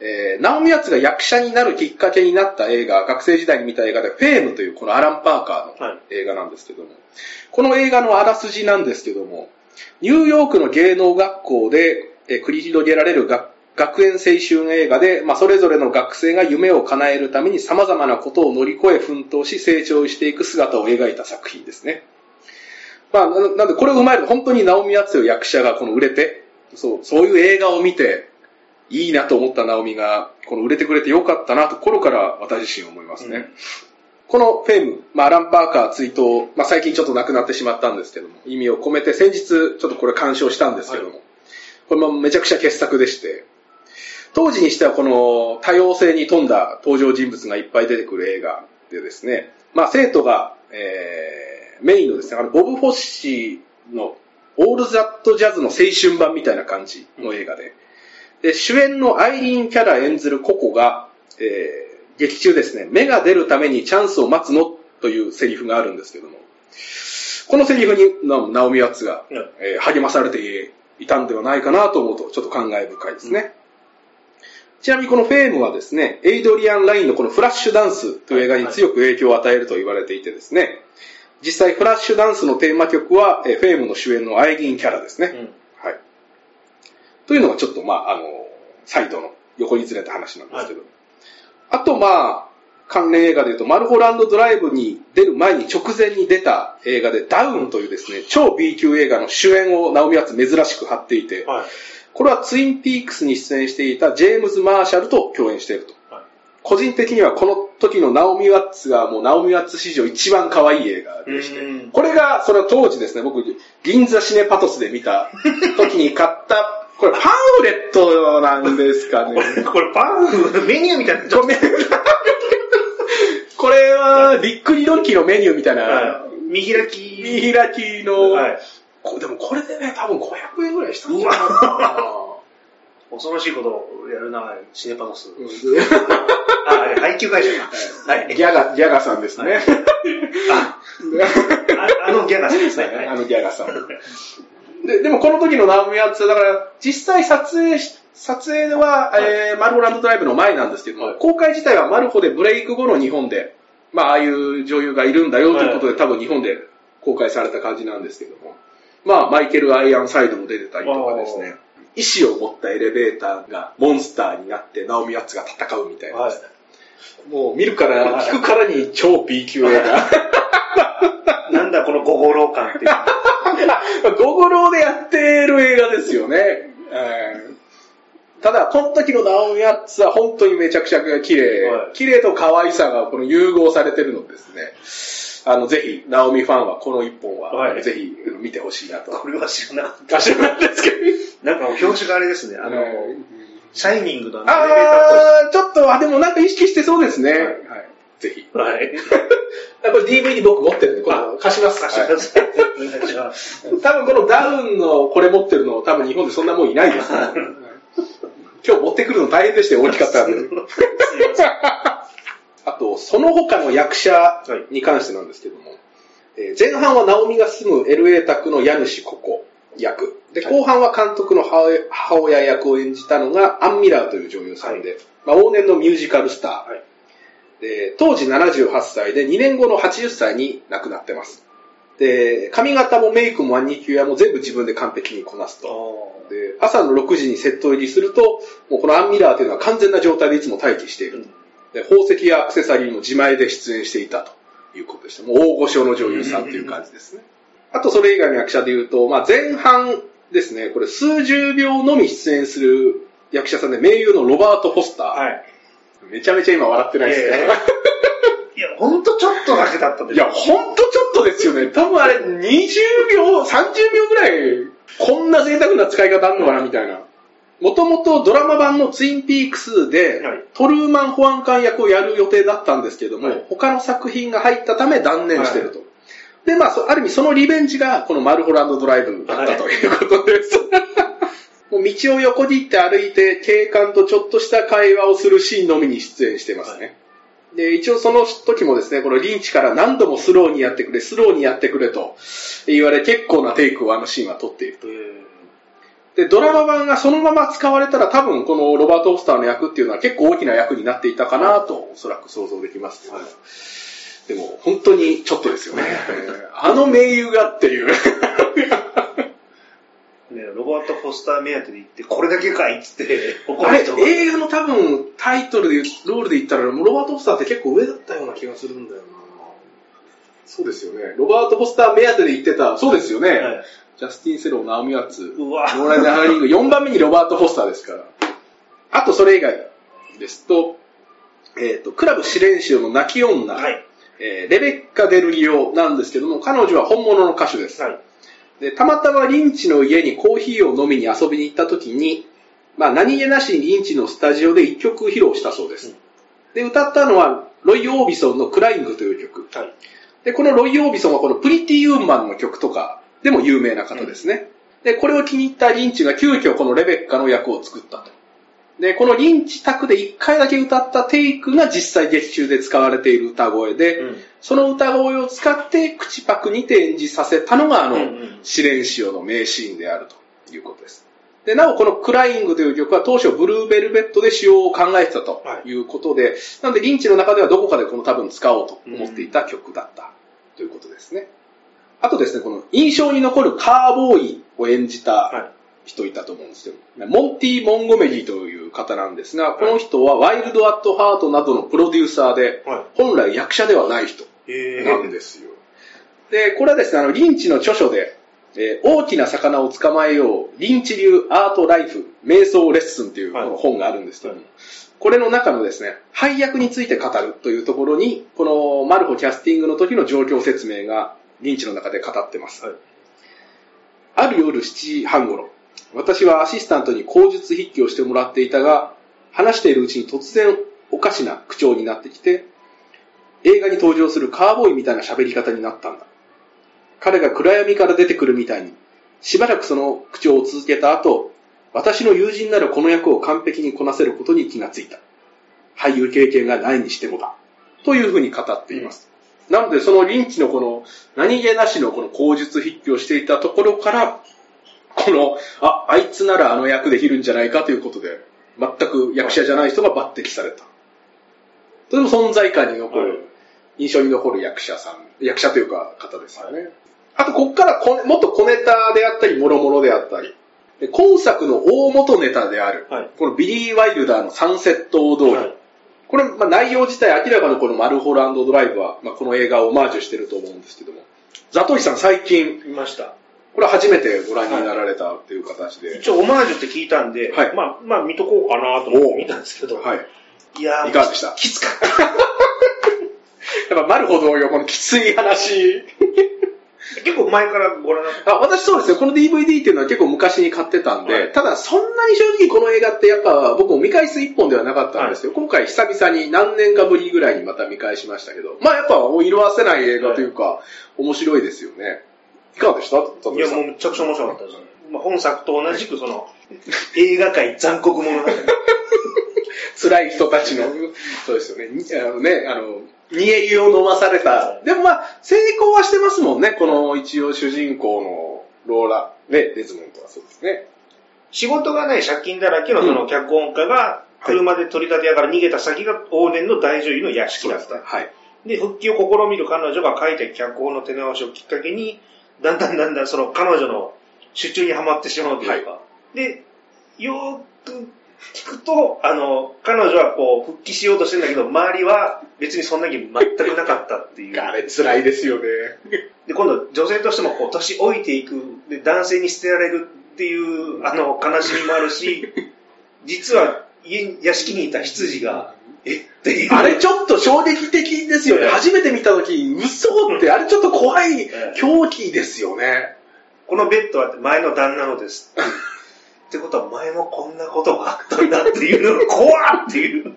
えーナオミ・ワッツが役者になるきっかけになった映画、学生時代に見た映画で、フェームというこのアラン・パーカーのはい。映画なんですけども、この映画のあらすじなんですけども、ニューヨークの芸能学校でえー繰り広げられる学学園青春映画で、まあ、それぞれの学生が夢を叶えるために様々なことを乗り越え奮闘し成長していく姿を描いた作品ですね。まあ、ななんでこれを踏まえると本当にナオミ・ワッツという役者がこの売れて、そう、そういう映画を見て、いいなと思ったナオミが、この売れてくれてよかったなと心から私自身思いますね。うんこのフェーム、まあ、アラン・パーカー追悼、まあ、最近ちょっと亡くなってしまったんですけども、意味を込めて先日ちょっとこれ鑑賞したんですけども、これもめちゃくちゃ傑作でして、当時にしてはこの多様性に富んだ登場人物がいっぱい出てくる映画でですね、まあ、生徒が、えー、メインのですね、あの、ボブ・フォッシーのオール・ザット・ジャズの青春版みたいな感じの映画で、で主演のアイリーン・キャラ演ずるココが、えー劇中ですね、目が出るためにチャンスを待つのというセリフがあるんですけども、このセリフになナオミ・ワッツが、うん。えー励まされていたんではないかなと思うと、ちょっと感慨深いですね。ちなみにこのフェームはですね、エイドリアン・ラインのこのフラッシュダンスという映画に強く影響を与えると言われていてですね、実際フラッシュダンスのテーマ曲は、えーフェームの主演のアイリーン・キャラですね。うん。はい。というのがちょっとまあ、あの、サイドの横にずれた話なんですけど。あとまあ、関連映画で言うと、マルホランドドライブに出る前に直前に出た映画で、ダウンというですね、超 B 級映画の主演をナオミワッツ珍しく張っていて、はい。これはツインピークスに出演していたジェームズ・マーシャルと共演していると。はい個人的にはこの時のナオミ・ワッツがもうナオミ・ワッツ史上一番可愛い映画でしてうん、これが、それは当時ですね、僕、銀座シネパトスで見た [laughs] 時に買った、これパンフレットなんですかね [laughs] こ。れ、パン、メニューみたいな。これは、ビックリドンキーのメニューみたいな、はい見開き。見開きの、はい。こでもこれでね、多分500円ぐらいしたんじゃないか [laughs] 恐ろしいことをやるな、シネパノス。な。あ、あれ、配給会社か。はい。ギャガ、ギャガさんですね。あ、ああのギャガさんですね。[laughs] はいあのギャガさん。[laughs] で、でもこの時のナオミは、だから、実際撮影し、撮影は、えー、マルホランドドライブの前なんですけども、はい。公開自体はマルホでブレイク後の日本で、まあ、ああいう女優がいるんだよということで、多分日本で公開された感じなんですけども、まあ、マイケル・アイアンサイドも出てたりとかですね、意志を持ったエレベーターがモンスターになって、ナオミワッツが戦うみたいな。もう見るから、聞くからに超 B 級映画。[laughs] なんだこの五五郎感っていう。ゴゴローでやってる映画ですよね。えただ、この時のナオミ・ワッツは本当にめちゃくちゃ綺麗、はい綺麗と可愛さがこの融合されてるのですね。あの、ぜひ、ナオミファンはこの一本は、はいぜひ見てほしいなと。これは知らなかった。あ、知らないですけど。なんか表紙があれですね、あの、うんシャイニングのあのエレベーターっぽいあー、ちょっと、あ、でもなんか意識してそうですね。はいはい。ぜひ。はい。[laughs] これ DVD 僕持ってるんで、これ貸します。貸します。はい多分このダウンのこれ持ってるの、多分日本でそんなもんいないですね。今日持ってくるの大変でしたよ、大きかったんで。あと、その他の役者に関してなんですけども、えー前半はナオミが住む LA 宅の家主ここ役。で、はい後半は監督の母親役を演じたのがアン・ミラーという女優さんで、まあ、往年のミュージカルスター。はいで当時78歳で2年後の80歳に亡くなってます。で、髪型もメイクもマニキュアも全部自分で完璧にこなすと。で、朝の6時にセット入りすると、もうこのアンミラーというのは完全な状態でいつも待機していると。で宝石やアクセサリーも自前で出演していたということでした。もう大御所の女優さんという感じですね。あとそれ以外の役者で言うと、まあ、前半ですね、これ数十秒のみ出演する役者さんで、名優のロバート・フォスター。はい。めちゃめちゃ今笑ってないですか、えいや、ほんとちょっとだけだったでしょ。いや、ほんとちょっとですよね。多分あれ20秒、30秒ぐらい、こんな贅沢な使い方あんのかなみたいな。もともとドラマ版のツインピークスで、はいトルーマン保安官役をやる予定だったんですけども、はい他の作品が入ったため断念してると。で、まあ、そある意味そのリベンジがこのマルホランドドライブだったということです。もう道を横切って歩いて警官とちょっとした会話をするシーンのみに出演してますね。で、一応その時もですね、このリンチから何度もスローにやってくれ、スローにやってくれと言われ、結構なテイクをあのシーンは撮っていると。で、ドラマ版がそのまま使われたら多分このロバート・オスターの役っていうのは結構大きな役になっていたかなとおそらく想像できますけど、はいでも本当にちょっとですよね。あの名優がっていう。ね、ロバート・フォスター目当てで行って、これだけかいっつって、[laughs] 怒あれる人が。映画の多分タイトルで、ロールで言ったら、ロバート・オスターって結構上だったような気がするんだよな。そうですよね。ロバート・フォスター目当てで言ってた、そうですよね。はいジャスティン・セロー、ナオミ・ワッツ、ノーラン・ハーリング、4番目にロバート・フォスターですから。あとそれ以外ですと、えっ、と、クラブ試練習の泣き女、はい。えーレベッカ・デルリオなんですけども、彼女は本物の歌手です。はい。で、たまたまリンチの家にコーヒーを飲みに遊びに行った時に、まあ何気なしにリンチのスタジオで一曲披露したそうです。で、歌ったのは、ロイ・オービソンのクライングという曲。はい。で、このロイ・オービソンはこのプリティ・ウーマンの曲とかでも有名な方ですね。で、これを気に入ったリンチが急遽このレベッカの役を作ったと。で、このリンチ宅で一回だけ歌ったテイクが実際劇中で使われている歌声で、うん。その歌声を使って口パクにて演じさせたのがあの、うんうん。試練潮の名シーンであるということです。で、なおこのクライングという曲は当初ブルーベルベットで使用を考えてたとい。うことで、なのでリンチの中ではどこかでこの多分使おうと思っていた曲だったということですね。あとですね、この印象に残るカーボーイを演じたは人いたと思うんですけど、モンティ・モンゴメリーという方なんですが、この人はワイルド・アット・ハートなどのプロデューサーで、本来役者ではない人なんですよ。で、これはですね、あの、リンチの著書で、えー大きな魚を捕まえよう、リンチ流アートライフ、瞑想レッスンという本があるんですけども、はいこれの中のですね、配役について語るというところに、このマルホキャスティングの時の状況説明がリンチの中で語ってます。はいある夜7時半頃、私はアシスタントに口述筆記をしてもらっていたが、話しているうちに突然おかしな口調になってきて、映画に登場するカーボーイみたいな喋り方になったんだ。彼が暗闇から出てくるみたいに、しばらくその口調を続けた後、私の友人ならこの役を完璧にこなせることに気がついた。俳優経験がないにしてもだ。というふうに語っています。なので、そのリンチのこの、何気なしのこの口述筆記をしていたところから、この、あ、あいつならあの役できるんじゃないかということで、全く役者じゃない人が抜擢された。とても存在感に残はいる、印象に残る役者さん、役者というか方ですよね。あと、ここからこもっと小ネタであったり、もろもろであったり、で今作の大元ネタである、はいこのビリー・ワイルダーのサンセット大通り、はいこれ、まあ、内容自体明らかにこのマルホランドドライブは、まあ、この映画をオマージュしてると思うんですけども、ザトウヒさん最近いました。これは初めてご覧になられたっていう形で。一応オマージュって聞いたんで、はいまあ、まあ見とこうかなと思って見たんですけど、はい。いやーいかがでした？きつかった。やっぱ、マルほどよ、このきつい話。結構前からご覧になってあ私そうですね、この DVD っていうのは結構昔に買ってたんで、はいただそんなに正直この映画ってやっぱ僕も見返す一本ではなかったんですけど、今回久々に何年かぶりぐらいにまた見返しましたけど、まあやっぱ色あせない映画というか、面白いですよね。いかがでした？いや、もうめちゃくちゃ面白かったですね。まあ、本作と同じくその、[laughs] 映画界残酷物語。[laughs] 辛い人たちの、そうですよね、にあのね、あの、煮え湯を飲まされた。でもまあ、成功はしてますもんね、この一応主人公のローラ、ね、デズモンドはそうですね。仕事がない借金だらけのその脚本家が、車で取り立て屋から逃げた先が往年の大女優の屋敷だった。はい。で、復帰を試みる彼女が書いた脚本の手直しをきっかけに、だんだんだんだんその彼女の手中にはまってしまうというか。で、よーく聞くと、あの、彼女はこう、復帰しようとしてんだけど、周りは別にそんな気全くなかったっていう。[laughs] あれ辛いですよね。[laughs] で、今度女性としてもこう、年老いていく、で、男性に捨てられるっていう、あの、悲しみもあるし、実は家、屋敷にいた羊が、え？っていう。あれちょっと衝撃的ですよね。ええ初めて見たとき、嘘って、あれちょっと怖いええ狂気ですよね。このベッドは前の旦那のです。[laughs] ってことは前もこんなことがあったんだっていうのが怖っっていう。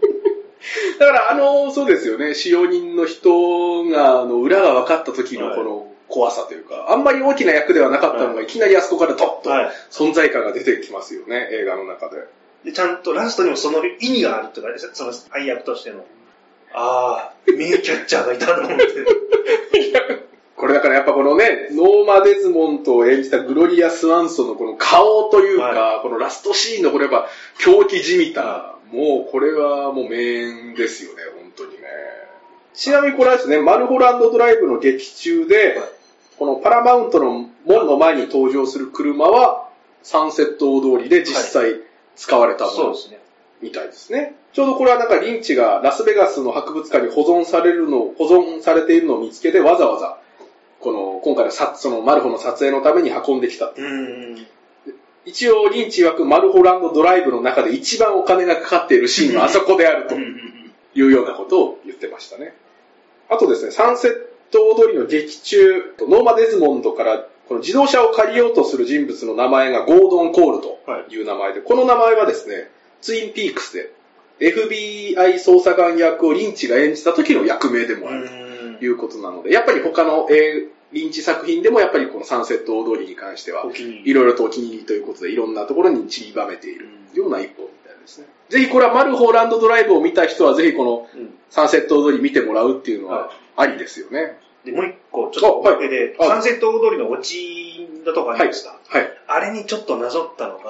[laughs] だから、あの、そうですよね。使用人の人が、あの、裏が分かった時のはいこの怖さというか、あんまり大きな役ではなかったのが、はいいきなりあそこからドッとはい存在感が出てきますよね、映画の中で。で、ちゃんとラストにもその意味があるとか、その配役としての。ああ、名キャッチャーがいたと思って。[laughs] これだからやっぱこのね、ノーマ・デズモントを演じたグロリア・スワンソンのこの顔というか、はこのラストシーンのこれやっぱ狂気じみた、もうこれはもう名演ですよね、本当にね。ちなみにこれはですね、マルホランドドライブの劇中で、このパラマウントの門の前に登場する車は、サンセット大通りで実際使われたものそうですね。みたいですね。ちょうどこれはなんかリンチがラスベガスの博物館に保存されるの、保存されているのを見つけてわざわざ、この、今回のさそのマルホの撮影のために運んできた。一応リンチ曰くマルホランドドライブの中で一番お金がかかっているシーンはあそこであるというようなことを言ってましたね。あとですね、サンセット踊りの劇中、ノーマ・デズモンドからこの自動車を借りようとする人物の名前がゴードン・コールという名前で、この名前はですね、ツインピークスで FBI 捜査官役をリンチが演じた時の役名でもあるということなので、やっぱり他の、えーリンチ作品でもやっぱりこのサンセット大通りに関しては。いろいろとお気に入りということで、いろんなところに散りばめているような一本みたいですね。ぜひこれはマルホーランドドライブを見た人は、ぜひこのうんサンセット大通り見てもらうっていうのははありですよね。で、もう一個、ちょっとおまけで、サンセット大通りのオチのとこありました。はい。あれにちょっとなぞったのが。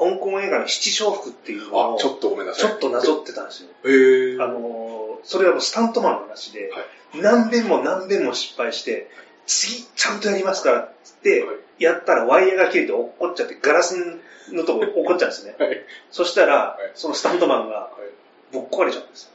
香港映画の七小福っていうのを、、あちょっとごめんなさい。ちょっとなぞってたんですよ。へーあのー、それはもうスタントマンの話で、はい何遍も何遍も失敗して、次ちゃんとやりますからって言って、はいやったらワイヤーが切れて落っこっちゃって、ガラスのとこ落っこっちゃうんですね。はい。そしたら、いそのスタントマンがぶっ壊れちゃうんですよ。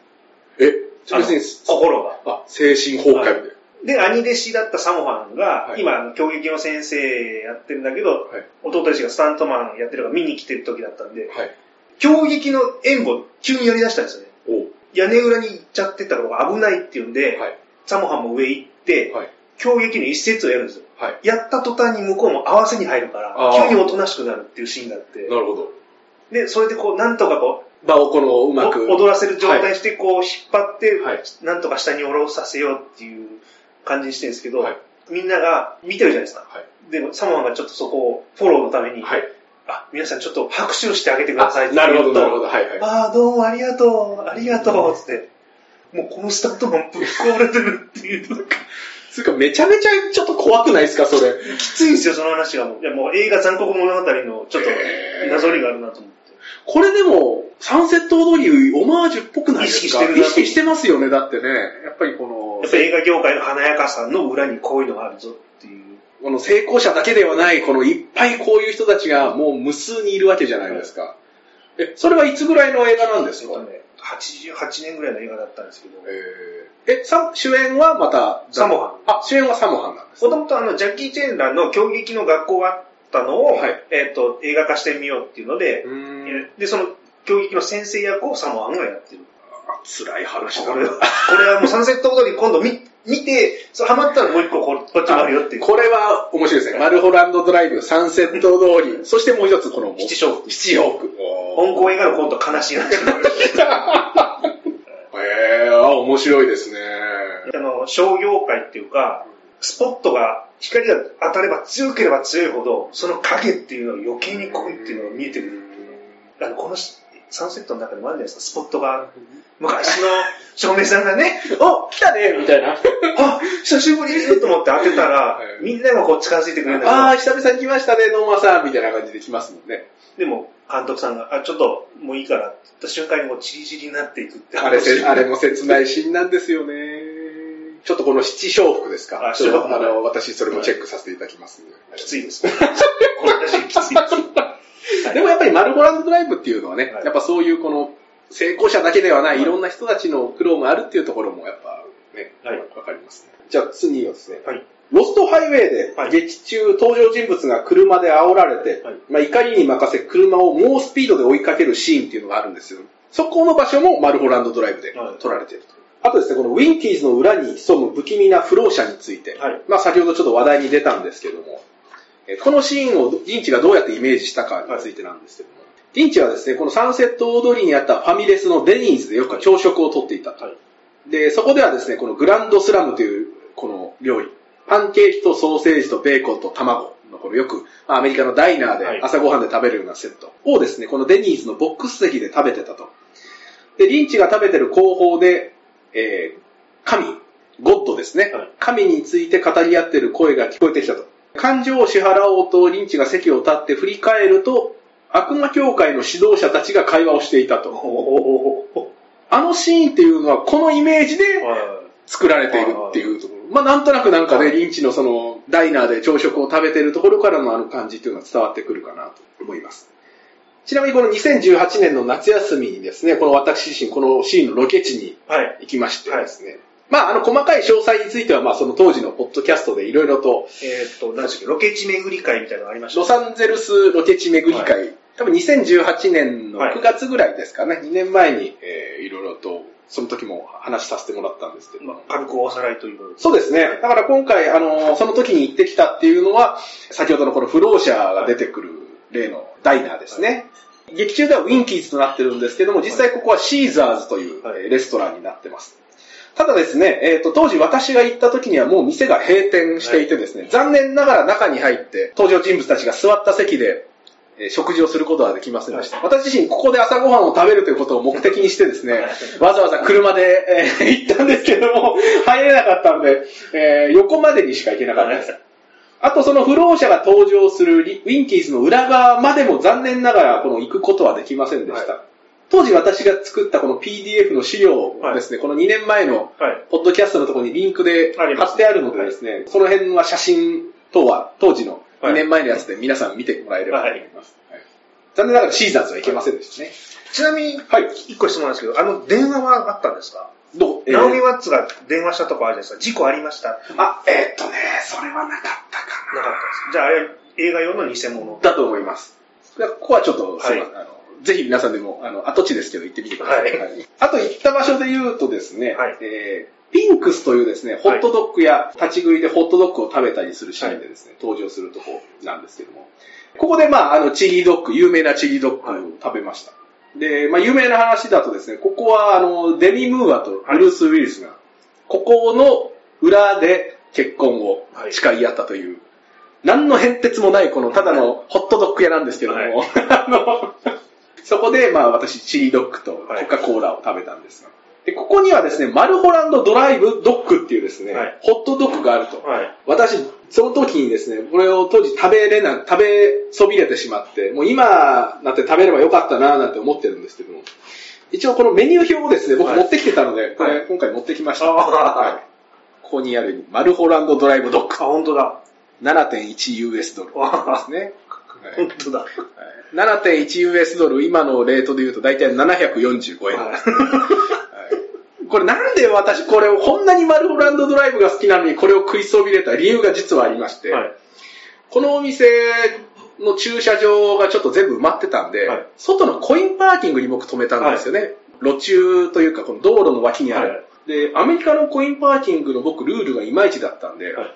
え、別に、心が。あ、精神崩壊で。で、兄弟子だったサモファンが、はい今、競技の先生やってるんだけど、はい弟弟子がスタントマンやってるから見に来てる時だったんで、はい。競技の演舞を急にやり出したんですよね。屋根裏に行っちゃってたのが危ないっていうんで、はい。サモハンも上行って、はい。競技の一節をやるんですよ。はい。やった途端に向こうも合わせに入るから急におとなしくなるっていうシーンがあって、なるほど。で、それでこう、なんとかこ場をこの、うう、まく。お踊らせる状態にして、こう、引っ張って、はいなんとか下に下ろさせようっていう感じにしてるんですけど、はいみんなが見てるじゃないですか。はい。でも、サモハンがちょっとそこをフォローのために、はい。あ、皆さんちょっと拍手をしてあげてくださいなるほど、なるほど。はいはい。ああ、どうもありがとう、ありがとう、つって。もうこのスタントマンぶっ壊れてるっていう。なんかつうか、めちゃめちゃちょっと怖くないですか、それ？きついんですよ、その話がもう。いや、もう映画残酷物語のちょっとへーなぞりがあるなと思って。これでも、サンセット踊り、オマージュっぽくないですか？意識してるな意識してますよね、だってね。やっぱりこのやっ、ぱ映画業界の華やかさの裏にこういうのがあるぞっていう。この成功者だけではない、このいっぱいこういう人たちがもう無数にいるわけじゃないですか。え、それはいつぐらいの映画なんですか？えっとね、88年ぐらいの映画だったんですけど、えー、え、さ主演はまた、サモハン。あ、主演はサモハンなんですね。もともとあの、ジャッキー・チェンランの競撃の学校があったのを、はいえっ、と、映画化してみようっていうので、で、その競撃の先生役をサモハンがやってる。あ辛い話だこれは、これはもうサンセット踊り今度見、見て、そうハマったらもう一個ここっちもあるよっていう。これは面白いですね。マルホランドドライブ、サンセット通り、そしてもう一つこの七小福七往復。香港映画のコント悲しいなっていうのがある [laughs] へえー、あ、面白いですね。あの、商業界っていうか、スポットが、光が当たれば強ければ強いほど、その影っていうのが余計に濃いっていうのが見えてくるっていうの。あの、このサンセットの中でもあるじゃないですか、スポットが。昔の照明さんがね、[laughs] お来たねみたいな。[laughs] あ、久しぶりと思って当てたらはい、みんながこう近づいてくれるんだけど、ああ、久々に来ましたね、ノーマさん、みたいな感じで来ますもんね。でも、監督さんが、あ、ちょっと、もういいからって言った瞬間にもうチリチリになっていくって。あれせ、あれも切ないシーンなんですよね。ちょっとこの七小福ですか。ああの、私それもチェックさせていただきますんで。[laughs] きついです。この話きついです。でもやっぱりマルホランドドライブっていうのはね、はいやっぱそういうこの成功者だけではないいろんな人たちの苦労があるっていうところもやっぱね、はい。わかります。ね。じゃあ次はですね、はい。ロストハイウェイではい。劇中登場人物が車で煽られて、はい。まあ、怒りに任せ車を猛スピードで追いかけるシーンっていうのがあるんですよ。そこの場所もマルホランドドライブではい。撮られていると。あとですね、このウィンキーズの裏に潜む不気味な不老者について、はい。まあ先ほどちょっと話題に出たんですけども、えーこのシーンをリンチがどうやってイメージしたかについてなんですけども、リンチはですね、このサンセット大通りにあったファミレスのデニーズでよく朝食をとっていたと。はいで、そこではですね、このグランドスラムというこの料理、パンケーキとソーセージとベーコンと卵のこのよく、まあ、アメリカのダイナーはいで朝ごはんで食べるようなセットをですね、このデニーズのボックス席で食べてたと。で、リンチが食べてる後方で、えー神、ゴッドですね、はい神について語り合ってる声が聞こえてきたと。感情を支払おうとリンチが席を立って振り返ると、悪魔教会の指導者たちが会話をしていたと。あのシーンっていうのはこのイメージで作られているっていうところ。まあなんとなくなんかね、リンチのそのダイナーで朝食を食べてるところからのあの感じっていうのが伝わってくるかなと思います。ちなみにこの2018年の夏休みにですね、この私自身このシーンのロケ地にはい。行きましてですね、まああの細かい詳細についてはまあその当時のポッドキャストでいろいろとえーっと、何でしたっけ、ロケ地巡り会みたいなのがありましたロサンゼルスロケ地巡り会、多分2018年の9月ぐらいですかね、2年前に、えー、いろいろと、その時も話させてもらったんですけど、まあ、軽くおさらいという。そうですね。だから今回、あの、その時に行ってきたっていうのは、先ほどのこの不老者が出てくる例のダイナーですね。劇中ではウィンキーズとなってるんですけども、実際ここはシーザーズというレストランになってます。ただですね、えっ、と、当時私が行った時にはもう店が閉店していてですね、残念ながら中に入って登場人物たちが座った席で、えー食事をすることはできませんでした。私自身ここで朝ごはんを食べるということを目的にしてですね、わざわざ車で、えー行ったんですけども、入れなかったので、えー横までにしか行けなかったです。あとその不老者が登場するリウィンキーズの裏側までも残念ながらこの行くことはできませんでした。は当時私が作ったこの PDF の資料をですね、この2年前のはい。ポッドキャストのところにリンクで貼ってあるのでですね、その辺は写真等は当時のはい2年前のやつで皆さん見てもらえればと思います。はい残念ながらシーザーズは行けませんでしたね。ちなみに、はい。一個質問なんですけど、あの、電話はあったんですか？どう、えーナオミ・ワッツが電話したとこあるじゃないですか。事故ありました？あ、えーっとね、それはなかったかなかったです。じゃあ、あれ、映画用の偽物？だと思います。ここはちょっと、はいあのぜひ皆さんでも、あの、跡地ですけど行ってみてください。はい。はい。あと行った場所で言うとですね、はい。えーピンクスというですね、ホットドッグや立ち食いでホットドッグを食べたりするシーンでですね、登場するとこなんですけども、ここでまあ、あの、チリドッグ、有名なチリドッグを食べました。で、まあ、有名な話だとですね、ここは、あの、デミ・ムーアとブルース・ウィリスが、ここの裏で結婚を誓い合ったという、何の変哲もない、この、ただのホットドッグ屋なんですけども、はい。[laughs] あの、そこで、まあ、私、チリドッグとコカ・コーラを食べたんですが、で、ここにはですね、マルホランドドライブドッグっていうですね、はいホットドッグがあると。はい。私、その時にですね、これを当時食べれな、食べそびれてしまって、もう今なって食べればよかったななんて思ってるんですけども、一応このメニュー表をですね、僕はい持ってきてたので、これはい今回持ってきました。はいここにあるマルホランドドライブドッグ。あ、本当だ。7.1US ドルですね。本当だ。7.1US ドル、今のレートで言うと大体745円です、ねはいこれなんで私これをこんなにマルホランドドライブが好きなのにこれを食いそびれた理由が実はありまして、はい。このお店の駐車場がちょっと全部埋まってたんで、はい外のコインパーキングに僕止めたんですよね。路中というかこの道路の脇にある。はいで、アメリカのコインパーキングの僕ルールがいまいちだったんで、はい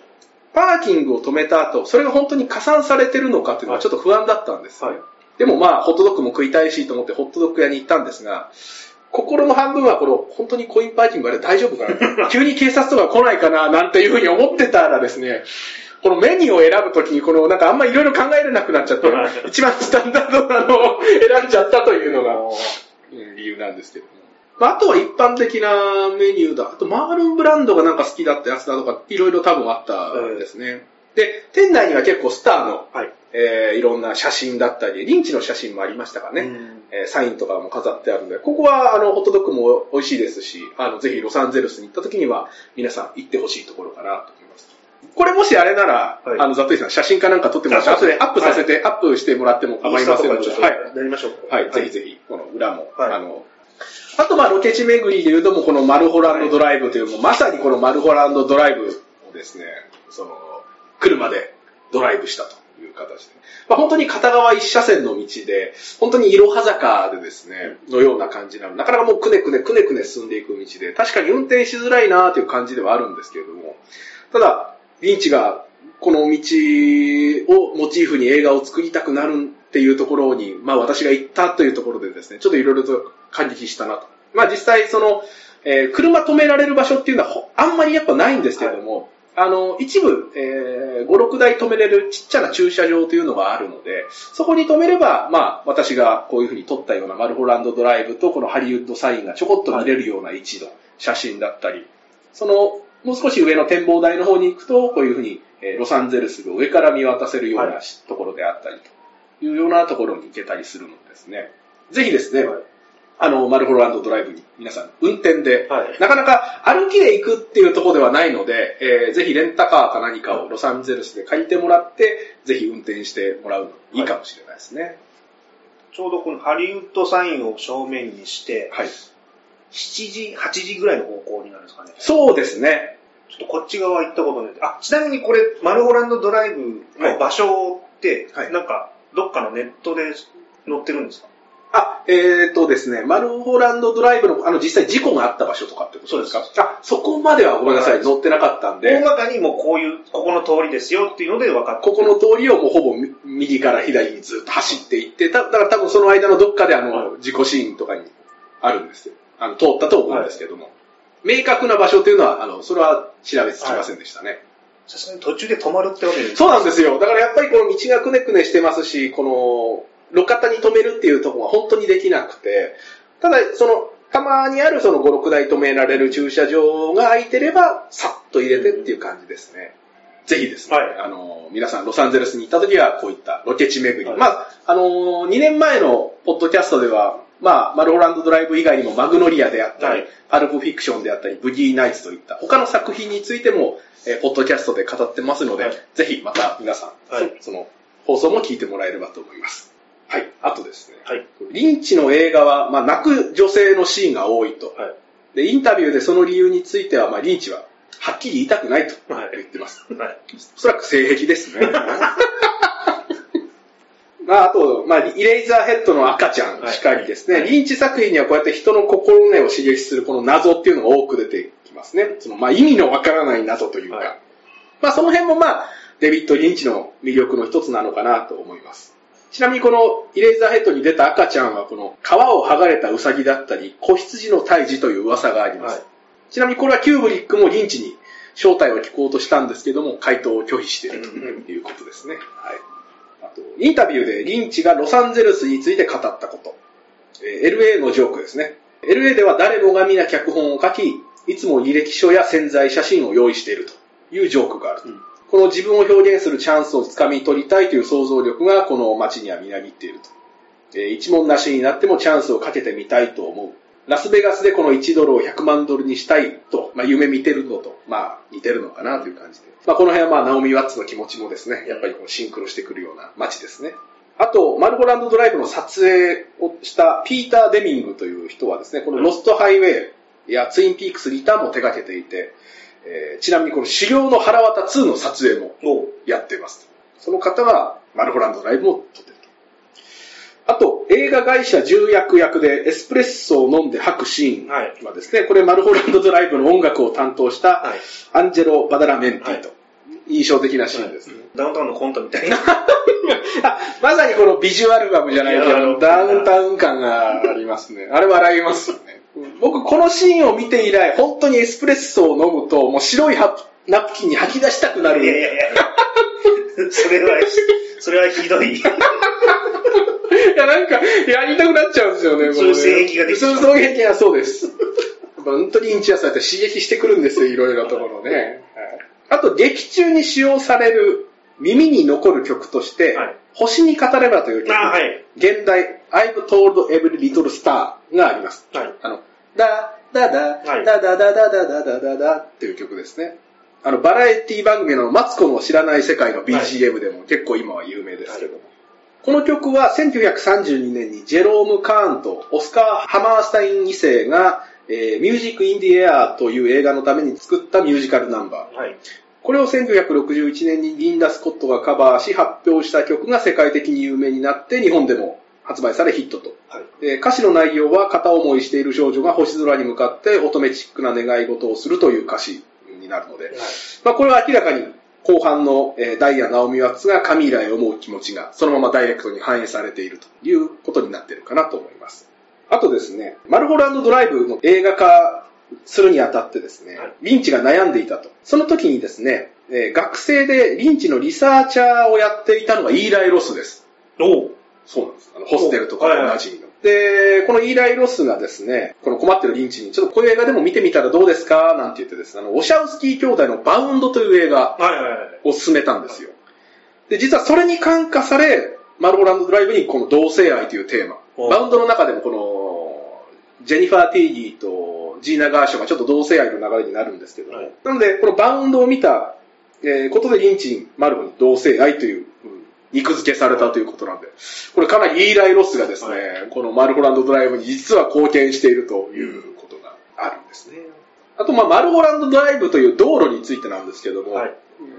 パーキングを止めた後、それが本当に加算されてるのかっていうのはちょっと不安だったんです。はい。でもまあ、ホットドッグも食いたいしと思ってホットドッグ屋に行ったんですが、心の半分はこれ本当にコインパーキングあれ大丈夫かな？[laughs] 急に警察とか来ないかななんていうふうに思ってたらですね、このメニューを選ぶときにこのなんかあんまいろいろ考えれなくなっちゃってはい、[laughs] 一番スタンダードなのを選んじゃったというのが [laughs] うん理由なんですけども。まあ、あとは一般的なメニューだ。あと、マールンブランドがなんか好きだったやつだとか、いろいろ多分あったんですね。で、店内には結構スターの、はい。えーいろんな写真だったり、リンチの写真もありましたかね。うんえーサインとかも飾ってあるので、ここは、あの、ホットドッグも美味しいですし、あの、ぜひロサンゼルスに行った時には、皆さん行ってほしいところかなと思います。これもしあれなら、はいあの、ザトイさん写真かなんか撮ってもらって、後でアップさせて、アップしてもらっても構いませんので、はい。やりましょうか。はい、ぜひぜひ、この裏も、はいあの、あとまあロケ地巡りで言うともこのマルホランドドライブという、もうまさにこのマルホランドドライブをですね、その、車でドライブしたという形で。まあ本当に片側一車線の道で、本当にいろは坂でですね、のような感じなの。なかなかもうくねくねくねくね進んでいく道で、確かに運転しづらいなという感じではあるんですけれども、ただ、リンチがこの道をモチーフに映画を作りたくなるっていうところに、まあ私が行ったというところでですね、ちょっといろいろと感激したなと。まあ実際その、えー車止められる場所っていうのはあんまりやっぱないんですけれども、あの、一部、えー、5、6台止めれるちっちゃな駐車場というのがあるので、そこに止めれば、まあ、私がこういうふうに撮ったようなマルホランドドライブとこのハリウッドサインがちょこっと見れるような位置の写真だったり、その、もう少し上の展望台の方に行くと、こういうふうに、えーロサンゼルスが上から見渡せるようなところであったりというようなところに行けたりするのですね。ぜひですね、はいあの、マルホランドドライブに皆さん運転で、はいなかなか歩きで行くっていうところではないので、えーぜひレンタカーか何かをロサンゼルスで借りてもらって、ぜひ運転してもらうのいいかもしれないですね。ちょうどこのハリウッドサインを正面にして、はい。7時、8時ぐらいの方向になるんですかね。そうですね。ちょっとこっち側行ったことない。あ、ちなみにこれ、マルホランドドライブの場所って、はいなんか、どっかのネットで載ってるんですか？あ、えーとですね、マルホランドドライブの、あの、実際事故があった場所とかってことですか？そうあ、そこまではごめんなさい、はい。載ってなかったんで。大、まかにもうこういう、ここの通りですよっていうので分かってここの通りをもうほぼみ右から左にずっと走っていって、ただから多分その間のどっかであの、事故シーンとかにあるんですよ。あの、通ったと思うんですけども。明確な場所というのは、あの、それは調べつきませんでしたね。さすがに途中で止まるってわけですそうなんですよ。だからやっぱりこの道がくねくねしてますし、この、路肩に止めるっていうところが本当にできなくて、ただ、その、たまにあるその5、6台止められる駐車場が空いてれば、さっと入れてっていう感じですね。ぜひですね、はいあの、皆さんロサンゼルスに行った時はこういったロケ地巡り。はいまあ、あの、2年前のポッドキャストでは、まあ、マルホランドドライブ以外にもマグノリアであったり、はいパルプフィクションであったり、ブギーナイツといった他の作品についても、えーポッドキャストで語ってますので、はいぜひまた皆さん、はいそその放送も聞いてもらえればと思います。はい。あとですね、はい。リンチの映画は、まあ、泣く女性のシーンが多いと。はい。で、インタビューでその理由については、まあ、リンチは、はっきり言いたくないとはい言ってます。[laughs] はい。おそらく性癖ですね。[laughs] まあ、あと、まあ、イレイザーヘッドの赤ちゃんしかりですね、はいリンチ作品にはこうやって人の心根を刺激するこの謎っていうのが多く出てきますね。その、まあ、意味のわからない謎というか、はいまあ、その辺もまあ、デビッド・リンチの魅力の一つなのかなと思います。ちなみにこのイレイザーヘッドに出た赤ちゃんはこの皮を剥がれたウサギだったり、子羊の胎児という噂があります。はいちなみにこれはキューブリックもリンチに正体を聞こうとしたんですけども、回答を拒否しているということですね。はい。あと、インタビューでリンチがロサンゼルスについて語ったこと。えー LA のジョークですね。LA では誰もが皆脚本を書き、いつも履歴書や潜在写真を用意しているというジョークがあると。うんこの自分を表現するチャンスをつかみ取りたいという想像力がこの街にはみなぎっていると。えー一問なしになってもチャンスをかけてみたいと思う。ラスベガスでこの1ドルを100万ドルにしたいと、まあ、夢見てるのと、まあ、似てるのかなという感じで。まあ、この辺はまあ、ナオミ・ワッツの気持ちもですね、やっぱりこうシンクロしてくるような街ですね。あと、マルゴランドドライブの撮影をしたピーター・デミングという人はですね、このロストハイウェイやツインピークスリターンも手掛けていて、えーちなみにこの修行の腹渡2の撮影もおやっています。その方がマルゴランドドライブも撮ってると。あと、映画会社重役役でエスプレッソを飲んで吐くシーンはい。はですね、これマルゴランドドライブの音楽を担当したはい。アンジェロ・バダラメンティと、印象的なシーンですね。ダウンタウンのコントみたいな。[laughs] あまさにこのビジュアルバムじゃないけど、ダウンタウン感がありますね。あれ笑いますよね。僕、このシーンを見て以来、本当にエスプレッソを飲むと、もう白いナプキンに吐き出したくなる。いやいやいや。[laughs] それは、それはひどい。[laughs] いや、なんか、やりたくなっちゃうんですよね。そういう性癖ができちゃうそういう癖がそうです。本当にインチアされて刺激してくるんですよ、いろいろなところね。はいあと、劇中に使用される耳に残る曲として、はい星に語ればという曲、あはい。現代、I've told every little star があります。はい。あの、ダダダ、はいダダダダダダダダダっていう曲ですね。あの、バラエティ番組のマツコの知らない世界の BGM でも結構今は有名ですけども。この曲は1932年にジェローム・カーンとオスカー・ハマースタイン2世が、えーミュージック・イン・ディ・エアーという映画のために作ったミュージカルナンバー。はい。これを1961年にリンダ・スコットがカバーし発表した曲が世界的に有名になって日本でも発売されヒットと。はい。で歌詞の内容は片思いしている少女が星空に向かって乙女チックな願い事をするという歌詞になるので、まあ、これは明らかに後半の、えーダイヤ・ナオミワッツがカミーラへ思う気持ちがそのままダイレクトに反映されているということになっているかなと思います。あとですね、マルホランドドライブの映画化するにあたってですね、はいリンチが悩んでいたと。その時にですね、えー学生でリンチのリサーチャーをやっていたのがイーライ・ロスです。おうそうなんです。あのホステルとかはいはいおなじみの。で、このイーライ・ロスがですね、この困ってるリンチに、ちょっとこういう映画でも見てみたらどうですか？なんて言ってですね、あの、ウォシャウスキー兄弟のバウンドという映画。を勧めたんですよ。で、実はそれに感化され、マルホランドドライブにこの同性愛というテーマ。おバウンドの中でもこの、ジェニファー・ティリーとジーナ・ガーションがちょっと同性愛の流れになるんですけども、はいなので、このバウンドを見た、えーことでリンチン・マルゴに同性愛という、うん肉付けされたということなんで、これかなりイーライ・ロスがですね、はこのマルゴランドドライブに実は貢献しているということがあるんですね。あと、まあ、マルゴランドドライブという道路についてなんですけども、はい。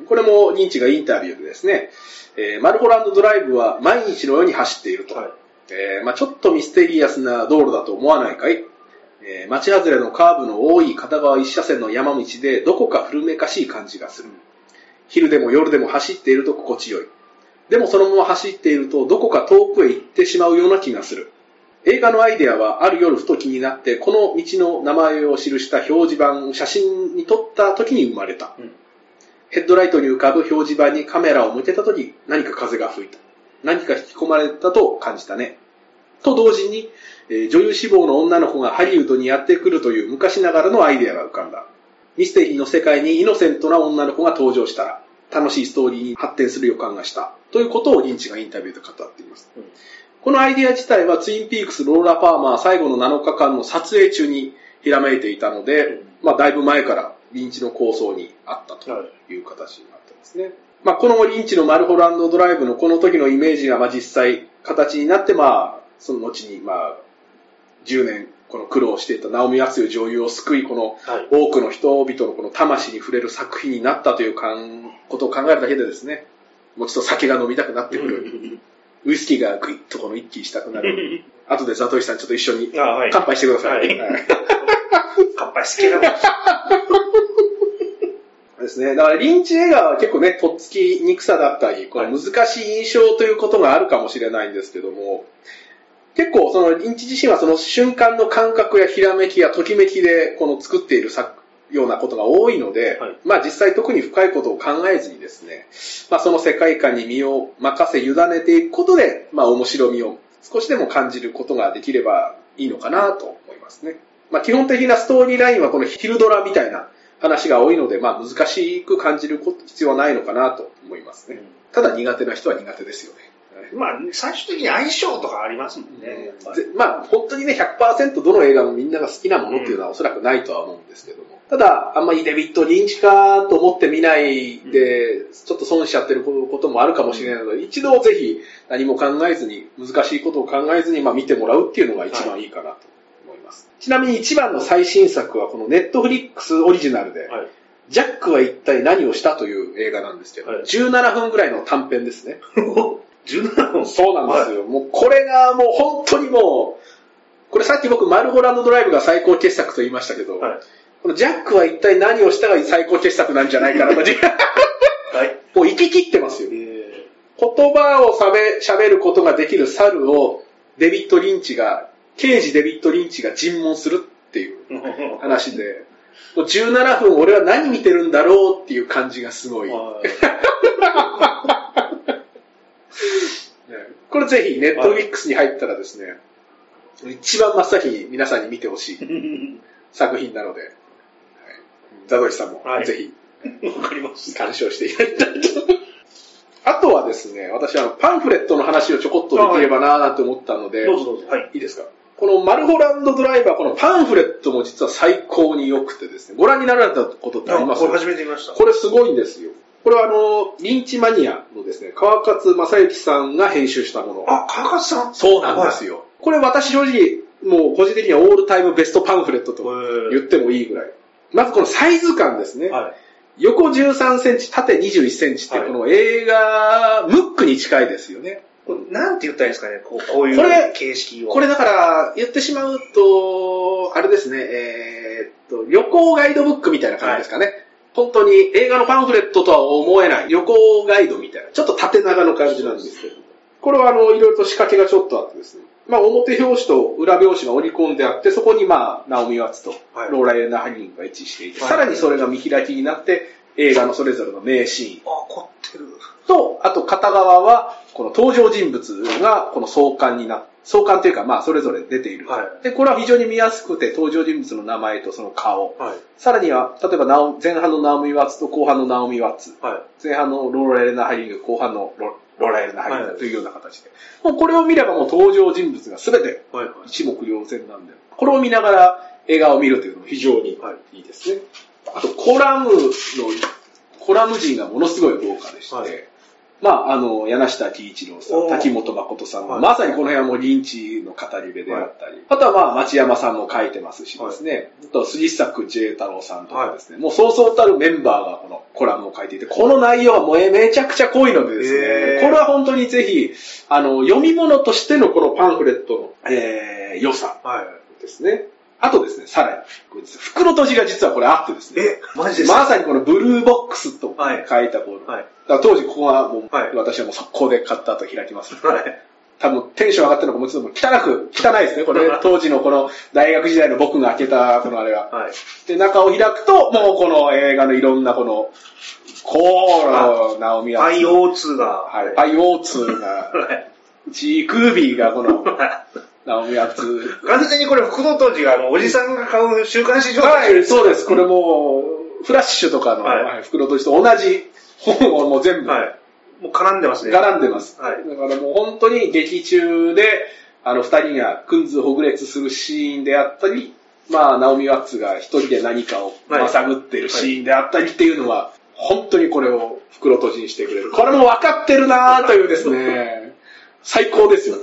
これも認知がインタビューでですね、えーマルゴランドドライブは毎日のように走っていると。はい。えーまあ、ちょっとミステリアスな道路だと思わないかい、えー街外れのカーブの多い片側一車線の山道でどこか古めかしい感じがする。昼でも夜でも走っていると心地よい。でもそのまま走っているとどこか遠くへ行ってしまうような気がする。映画のアイデアはある夜ふと気になってこの道の名前を記した表示板、写真に撮った時に生まれた。うんヘッドライトに浮かぶ表示板にカメラを向けた時何か風が吹いた。何か引き込まれたと感じたね。と同時に、えー女優志望の女の子がハリウッドにやってくるという昔ながらのアイデアが浮かんだ。ミステリーの世界にイノセントな女の子が登場したら、楽しいストーリーに発展する予感がした。ということをリンチがインタビューで語っています。うんこのアイデア自体はツインピークスローラパーマー最後の7日間の撮影中にひらめいていたので、うんまあだいぶ前からリンチの構想にあったとはい。いう形になってますね。まあ、このリンチのマルホランドドライブのこの時のイメージがまあ実際形になって、まあ、その後にまあ、10年この苦労していたナオミ・ワツいう女優を救い、このはい。多くの人々のこの魂に触れる作品になったというかんことを考えるだけでですね、もうちょっと酒が飲みたくなってくる。[laughs] ウイスキーがグイッとこの一気にしたくなる。[laughs] 後でザトイさんちょっと一緒に。乾杯してください。はいはい [laughs] 乾杯好きなの。ですね。だから、リンチ映画は結構ね、とっつきにくさだったり、この難しい印象ということがあるかもしれないんですけども、結構そのリンチ自身はその瞬間の感覚やひらめきやときめきでこの作っている作ようなことが多いので、はいまあ実際特に深いことを考えずにですね、まあその世界観に身を任せ委ねていくことで、まあ面白みを少しでも感じることができればいいのかなと思いますね。まあ基本的なストーリーラインはこのヒルドラみたいな話が多いので、まあ難しく感じる必要はないのかなと思いますね。ただ苦手な人は苦手ですよね。まあ、最終的に相性とかありますもんね。まあ本当にね、100%どの映画もみんなが好きなものっていうのはおそらくないとは思うんですけども。ただ、あんまりデビット・リンチかと思って見ないで、ちょっと損しちゃってることもあるかもしれないので、一度ぜひ何も考えずに、難しいことを考えずに、まあ見てもらうっていうのが一番いいかなと思います。ちなみに一番の最新作はこのネットフリックスオリジナルで、はい。ジャックは一体何をしたという映画なんですけど、はい17分ぐらいの短編ですね。[laughs] 17分そうなんですよ。もうこれがもう本当にもう、これさっき僕マルホランドドライブが最高傑作と言いましたけど、はい。このジャックは一体何をしたが最高傑作なんじゃないかなと、[laughs] はい。もう行き切ってますよ。え言葉を喋喋ることができる猿をデビッド・リンチが、刑事デビッド・リンチが尋問するっていうー [laughs] 話で、もう17分俺は何見てるんだろうっていう感じがすごい。[laughs] ねこれぜひネットフリックスに入ったらですね、一番真っ先に皆さんに見てほしい [laughs] 作品なので、はいザドイさんもはいぜひわかります。鑑賞していただきたいと。あとはですね、私あのパンフレットの話をちょこっとできればなーなんて思ったので、どうぞどうぞ。はい。いいですか？このマルホランドドライバー、このパンフレットも実は最高に良くてですね、ご覧になられたことってあります？これ初めて見ました。これすごいんですよ。これはあの、リンチマニアのですね、川勝正幸さんが編集したもの。あ、川勝さん？そうなんですよ。これ私正直、もう個人的にはオールタイムベストパンフレットと言ってもいいぐらい。まずこのサイズ感ですね。はい。横13センチ、縦21センチって、はいこの映画、ムックに近いですよね。これなんて言ったらいいんですかね、こうこういう形式を。これだから、言ってしまうと、あれですね、えーっと、旅行ガイドブックみたいな感じですかね。本当に映画のパンフレットとは思えない旅行ガイドみたいな、ちょっと縦長の感じなんですけど。これはあの、いろいろと仕掛けがちょっとあってですね。まあ、表表紙と裏表紙が織り込んであって、そこにまあ、ナオミ・ワッツとはいローラ・エレナ・ハリンが一致していて、はいさらにそれが見開きになって、映画のそれぞれの名シーンあ、凝ってる。と、あと片側は、この登場人物がこの相関にな、相関というかまあそれぞれ出ている。はいで、これは非常に見やすくて、登場人物の名前とその顔。はい。さらには、例えばナオ前半のナオミ・ワッツと後半のナオミ・ワッツ。は前半のローラ・エレナ・ハリング、後半のロローラ・エレナ・ハリンはいグというような形で。もうこれを見ればもう登場人物が全て。一目瞭然なんで、これを見ながら映画を見るというのも非常にいいですね。あと、コラムの、コラム陣がものすごい豪華でして、はいまあ、あの、柳下喜一郎さん、滝本誠さんは、はい。まさにこの辺はもうリンチの語り部であったり、あとはまあ、町山さんも書いてますしですね、あと杉作 J 太郎さんとかですね、もうそうそうたるメンバーがこのコラムを書いていて、この内容はもうめちゃくちゃ濃いのでですね、これは本当にぜひ、あの、読み物としてのこのパンフレットの、えー、良さはい。ですね。あとですね、さらに、袋閉じが実はこれあってですね、え、マジですか？まさにこのブルーボックスとはい書いたこの、はい。当時ここはもう、はい私はもう速攻で買った後開きます。はい。多分テンション上がってるのかもちょっと汚く、汚いですね。これ [laughs] 当時のこの大学時代の僕が開けたこのあれが。はい。で、中を開くと、もうこの映画のいろんなこの、コーラ、ナオミア IO2 が。はい、IO2 が、[laughs] はい。チークービーがこの、[laughs] ナオミア2。完全にこれ、福野当時が、あの、おじさんが買う週刊誌状はい、そうです。これもう、フラッシュとかの、袋とじと同じ本をもう全部、はい。もう絡んでますね。絡んでます。はいだからもう本当に劇中で、あの二人がクンズほぐれつするシーンであったり、まあ、ナオミ・ワッツが一人で何かをはいまさぐってるシーンであったりっていうのは、本当にこれを袋閉じにしてくれる。これも分かってるなぁというですね、最高ですよね。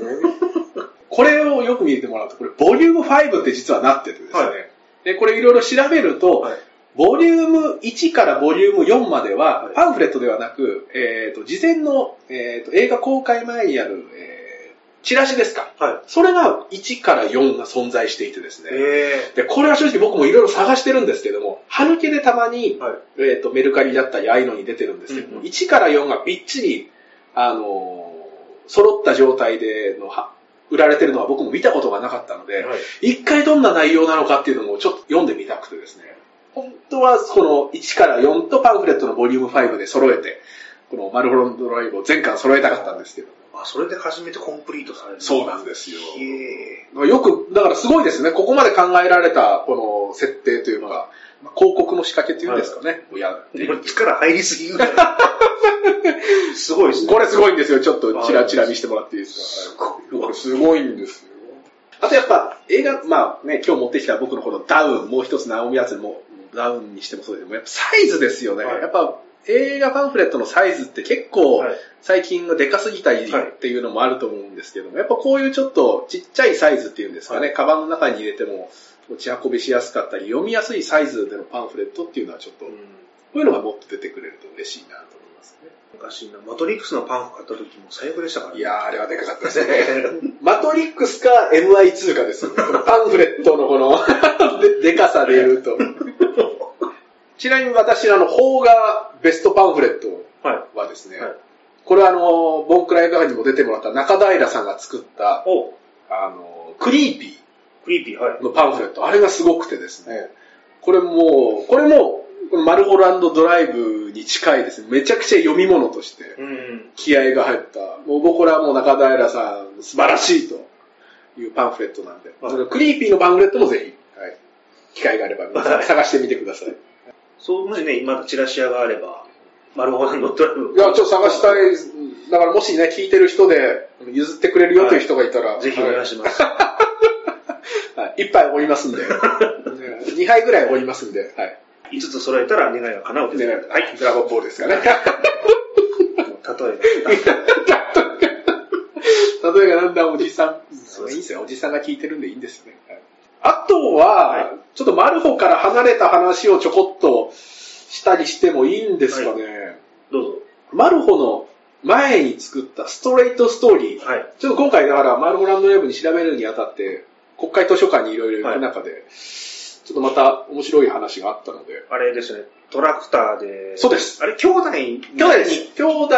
これをよく見てもらうと、これ、ボリューム5って実はなっててですね、はいでこれいろいろ調べると、はいボリューム1からボリューム4までははい、パンフレットではなく、えー、と事前の、えー、と映画公開前にある、えーチラシですか。はそれが1から4が存在していてですい。ね。えで、これは正直僕もいろいろ探してるんですけども、歯抜けでたまにー。、はい。えー、とメルカリだったり、ああいうのに出てるんですけども、うんうん1から4がびっちり、あのー揃った状態でのは売られてるのは僕も見たことがなかったので、はい。一回どんな内容なのかっていうのもちょっと読んでみたくてですね、本当はこの1から4とパンフレットのボリューム5で揃えて、このマルホロンドライブを全巻揃えたかったんですけど、あ、それで初めてコンプリートされる。そうなんですよ。へよく、だからすごいですね、ここまで考えられたこの設定というのが、まあ広告の仕掛けっていうんですかね、をやって力入りすぎぐらい。[laughs] すごいですね。これすごいんですよ。ちょっとチラチラ見せてもらっていいですすかごいこれすごいんですよ。あとやっぱ映画、まあね、今日持ってきた僕のこのダウン、もう一つナオミアツも、ダウンにしてもそうですけど、やっぱサイズですよね。はいやっぱ映画パンフレットのサイズって結構はい最近がでかすぎたりっていうのもあると思うんですけども、やっぱこういうちょっとちっちゃいサイズっていうんですかね、はカバンの中に入れても持ち運びしやすかったり、読みやすいサイズでのパンフレットっていうのはちょっと、こういうのがもっと出てくれると嬉しいなと思いますね。昔のマトリックスのパンフ買った時も最悪でしたからね。いやー、あれはでかかったですね。[laughs] マトリックスか MI2 かですパンフレットのこの [laughs] ででかさで言うと。ちなみに私、あの、邦画ベストパンフレットはい。はですね、はい。これはあの、ボンクラ映画館にも出てもらった中平さんが作った、おあの、クリーピクリーピー、はい。ー。のパンフレット、あれがすごくてですね、これもう、これも、このマルホランドドライブに近いですね、めちゃくちゃ読み物として、うん。気合が入った、もう僕らはもう中平さん素晴らしいというパンフレットなんで、はい。クリーピーのパンフレットもぜひ、はい、機会があれば皆さん探してみてください。いそう、もしね、まだチラシ屋があれば、マルホランドドライブ。や、ちょっと探したい。だからもしね、聞いてる人で譲ってくれるよという人がいたら、ぜひお願いします。はい。[laughs] 一杯おりますんで、2杯ぐらいおりますんで、はい。5つ揃えたら願いが叶うといはい。ドラゴンボールですかね。例え [laughs] 例えばなんだおじさん。いいですよ。おじさんが聞いてるんでいいんですね。はいあとは、はいちょっとマルホから離れた話をちょこっとしたりしてもいいんですかね。ば、どうぞ。マルホの前に作ったストレートストーリー。はい。ちょっと今回だからマルホランドウェブに調べるにあたって、国会図書館にいろいろ行く中で、ちょっとまた面白い話があったので。あれですね、トラクターで。そうです。あれ、兄弟兄弟。兄弟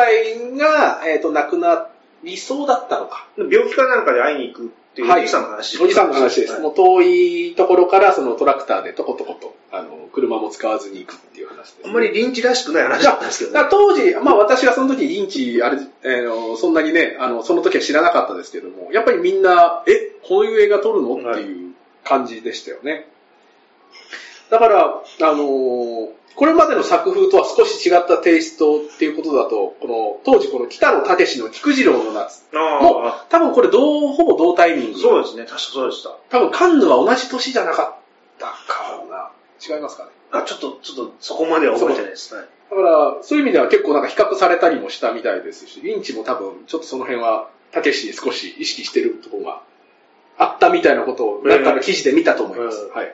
が、えっ、と、亡くなりそうだったのか。病気かなんかで会いに行くっていうおじさんの話。おじさんの話です。はいもう遠いところからそのトラクターでトコトコと、あの、車も使わずに行くっていう話です、あんまり臨時らしくない話だったんですけどね。当時、まあ私はその時リンチ、あれ、えーのそんなにね、あの、その時は知らなかったですけども、やっぱりみんな、え、こういう映画撮るの？っていう感じでしたよね。だから、あのーこれまでの作風とは少し違ったテイストっていうことだと、この、当時この北野武の菊次郎の夏。も多分これ同、ほぼ同タイミンあ、グ。そうですね、確かそうでした。多分カンヌは同じ年じゃなかったかな。違いますかね。あ、ちょっと、ちょっと、そこまでは覚えてないです。はい。だから、そういう意味では結構なんか比較されたりもしたみたいですし、リンチも多分、ちょっとその辺は、たけしに少し意識してるところがあったみたいなことを、なんかの記事で見たと思います。うんはい。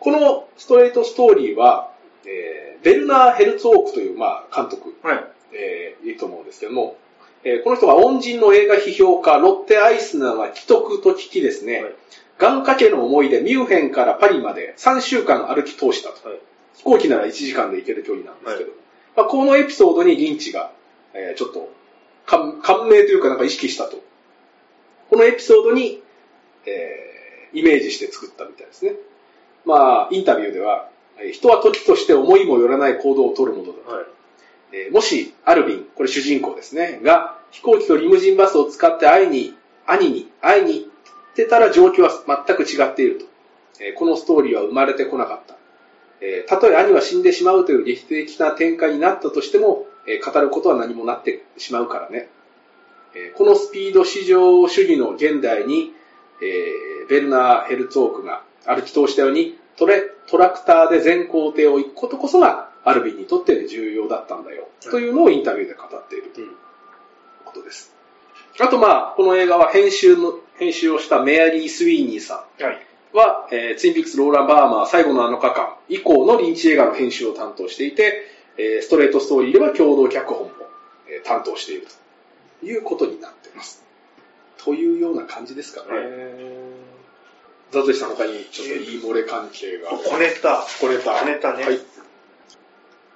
このストレートストーリーは、えーベルナー・ヘルツォークという、まあ、監督、はい。えーいると思うんですけども、えーこの人が恩人の映画批評家、ロッテ・アイスナーが既得と聞きですね、はい眼科家の思いでミュンヘンからパリまで3週間歩き通したと。はい飛行機なら1時間で行ける距離なんですけど、まあ、このエピソードにリンチが、えーちょっと感感銘というかなんか意識したと。このエピソードに、えーイメージして作ったみたいですね。まあ、インタビューでは、えー人は時として思いもよらない行動を取るものだと。はい。えーもし、アルビン、これ主人公ですね、が飛行機とリムジンバスを使って会いに、兄に会いに行ってたら状況は全く違っていると。えーこのストーリーは生まれてこなかった。えーたとえ兄は死んでしまうという劇的な展開になったとしても、えー語ることは何もなってしまうからね。えーこのスピード至上主義の現代に、えーベルナー・ヘルツォークが歩き通したようにトレトラクターで全工程を行くことこそがアルビンにとって重要だったんだよ。というのをインタビューで語っているということです。あとまあ、この映画は編集の、編集をしたメアリー・スウィーニーさん。はい。は、えーツインピックスローラン・バーマー最後の7日間以降のリンチ映画の編集を担当していて、えーストレートストーリーでは共同脚本も、えー担当しているということになっています。というような感じですかね。ザズシさん他にちょっと言い漏れ関係が。小ネタ。これた。小ネタねはい。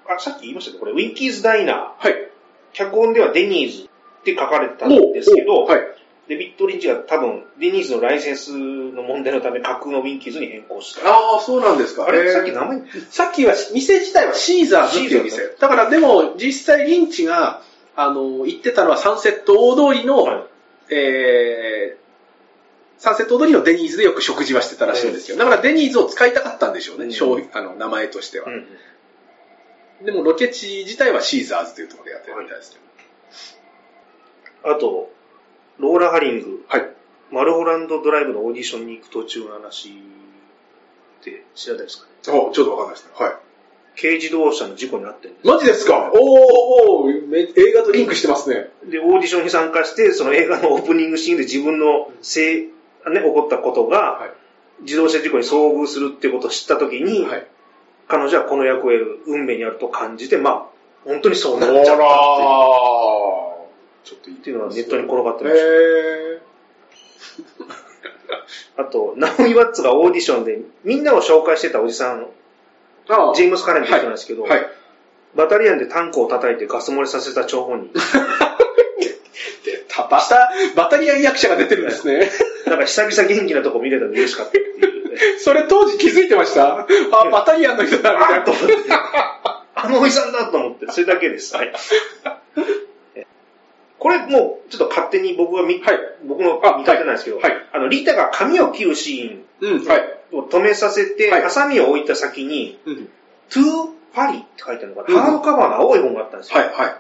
あ、さっき言いましたけど、これ、ウィンキーズ・ダイナー。はい。脚本ではデニーズって書かれてたんですけど、はい。デビッド・リンチが多分、デニーズのライセンスの問題のため架空のウィンキーズに変更した。ああ、そうなんですか。あれ、さっき名前、さっきは、店自体はシーザーズっていう店。だからでも、実際リンチが、あの、行ってたのはサンセット大通りの、はいえー、サンセット通りのデニーズでよく食事はしてたらしいんですよ。だからデニーズを使いたかったんでしょうね、うん商品あの名前としては。うんでもロケ地自体はシーザーズというところでやってるみたいですけど。あと、ローラ・ハリング、はい。マルホランドドライブのオーディションに行く途中の話。って知らないですかね。あ、ちょっとわかんないですね。はい。軽自動車の事故に遭ってるんです。マジですか？おーおーめ映画とリンクしてますね。で、オーディションに参加して、その映画のオープニングシーンで自分のせい、ね、起こったことが、はい。自動車事故に遭遇するっていうことを知ったときに、はい。彼女はこの役を得る運命にあると感じて、まあ、本当にそうあなっちゃったっていうちょっといいっていうのはネットに転がってました。へあと、ナオミ・ワッツがオーディションでみんなを紹介してたおじさん、ジェームス・カレンって人なんですけど、はい。バタリアンでタンクを叩いてガス漏れさせた張本人。[laughs] バタ、バタリアン役者が出てるんですね。[laughs] なんか久々元気なとこ見れたの嬉しかったっていう、ね。[laughs] それ当時気づいてました？あ、バタリアンの人だ、みたいなと。思って。あのおじさんだと思って、それだけです。はい。[laughs] これもう、ちょっと勝手に僕が見、はい僕のあ見立てなんですけど、はいはいあの、リータが髪を切るシ。ーンを止めさせて、はいハサミを置いた先に、うんトゥーパリって書いてあるのかな、うんハードカバーの青い本があったんですよ。はい、はい。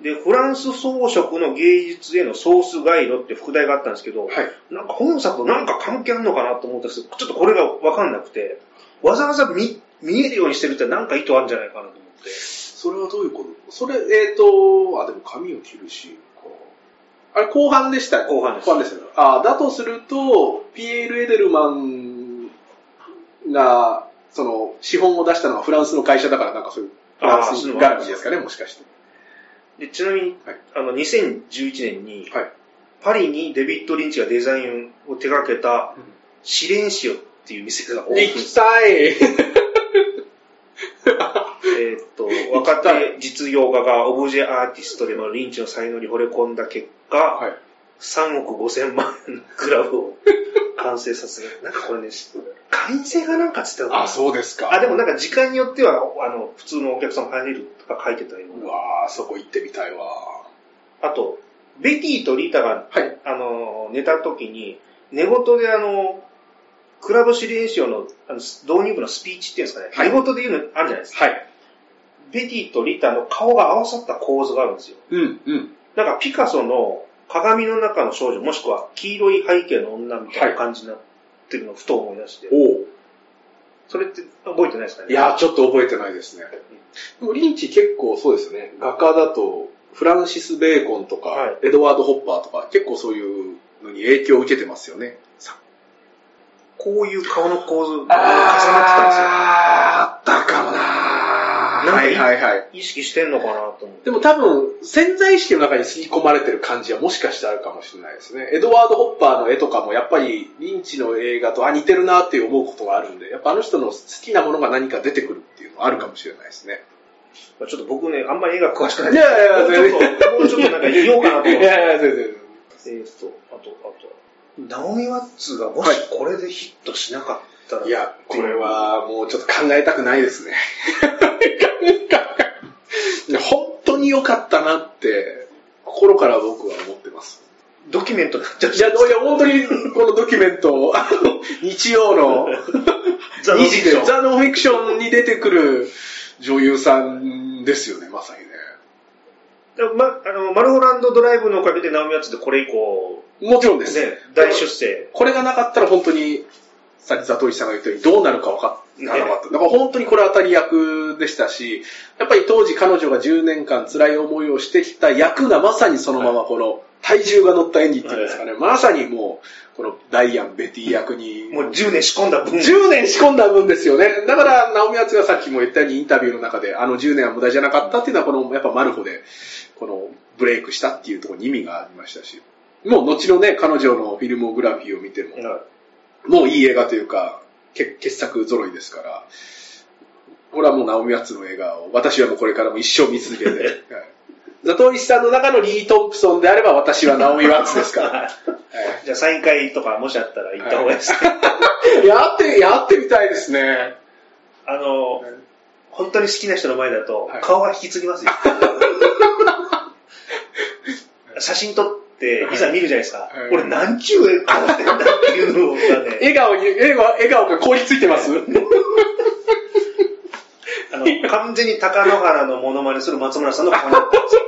で、フランス装飾の芸術へのソースガイドって副題があったんですけど、はい。なんか本作となんか関係あるのかなと思ったんですけど、ちょっとこれがわかんなくて、わざわざ見見えるようにしてるってなんか意図あるんじゃないかなと思って。それはどういうこと？それ、えっ、と、あ、でも髪を切るシーンか。あれ、後半でした後半です後半ですよね。あ、だとすると、ピエール・エデルマンが、その、資本を出したのはフランスの会社だから、なんかそういう、フランス絡みですかね、もしかして。でちなみに、はい。あの、2011年に、はい。パリにデビッド・リンチがデザインを手掛けた、シレンシオっていう店がオープン行きたい。[laughs] えーっと、若手実業家がオブジェアーティストでのリンチの才能に惚れ込んだ結果、はい。3億5千万円のクラブを完成させる。[laughs] なんかこれね、会員制がなんかっつってたあ、そうですか。あ、でもなんか時間によっては、あの、普通のお客さん入れるとか書いてたようわーそこ行ってみたいわあと、ベティとリータが、はい。あの、寝た時に、寝言であの、クラブシレンシオのあの導入部のスピーチっていうんですかね、はい寝言で言うのあるじゃないですか。はい。ベティとリータの顔が合わさった構図があるんですよ。うん、うん。なんかピカソの鏡の中の少女、もしくは黄色い背景の女みたいな感じになってるのをふと思い出して、おうそれって覚えてないですかね？いやー、ちょっと覚えてないですね。でもリンチ結構そうですね。画家だと、フランシス・ベーコンとか、はいエドワード・ホッパーとか、結構そういうのに影響を受けてますよね。さこういう顔の構図が重なってたんですよ。あったかもなーなんかはいはいはい。意識してんのかなと思って。でも多分、潜在意識の中に吸い込まれてる感じはもしかしたらあるかもしれないですね。エドワード・ホッパーの絵とかもやっぱりリンチの映画とあ似てるなって思うことがあるんで、やっぱあの人の好きなものが何か出てくるっていうのはあるかもしれないですね。まあちょっと僕ね、あんまり映画詳しくないいやいやもうちょっと、もうちょっとなんか言おうかなと思って。いやいや、全然。えーっと、あと、あと、ナオミ・ワッツがもしこれでヒットしなかったら、いや、これはもうちょっと考えたくないですね。[laughs] 本当に良かったなって、心から僕は思ってます。ドキュメントになっちゃういや、いや本当にこのドキュメント、あ [laughs] の日曜の [laughs] ザ・ノンフィクションザ・ノンフィクションに出てくる女優さんですよね、まさにね。でもま、あの、マルホランドドライブのおかげでナオミ・ワッツってこれ以降、もちろんです。ね、大出世。これがなかったら本当に、さっきザトウイチさんが言ったようにどうなるか分からなかった。だから本当にこれ当たり役でしたし、やっぱり当時彼女が10年間辛い思いをしてきた役がまさにそのままこの体重が乗った演技っていうんですかね、まさにもう、このダイアン、ベティ役に、もう10年仕込んだ分。10年仕込んだ分ですよね。だから、ナオミ・アツがさっきも言ったようにインタビューの中で、あの10年は無駄じゃなかったっていうのは、この、やっぱマルホで、この、ブレイクしたっていうところに意味がありましたし、もう後のね、彼女のフィルモグラフィーを見ても、はいもういい映画というか、け傑作揃いですから、これはもうナオミ・アツの映画を、私はもうこれからも一生見続けて、[laughs] はいザトウイチさんの中のリー・トンプソンであれば、私はナオミ・ワッツですから。[laughs] はいじゃあサイン会とかもしあったら行った方がいいですね。[laughs] やって、やってみたいですね。あの、本当に好きな人の前だとはい顔が引き継ぎますよ。写真撮って、いざ見るじゃないですか。はい俺何ちゅう顔してんだっていうのがね、[laughs] 笑顔に、笑顔、笑顔が凍りついてます？[laughs] あの、完全に高野原のモノマネする松村さんの顔になってますよ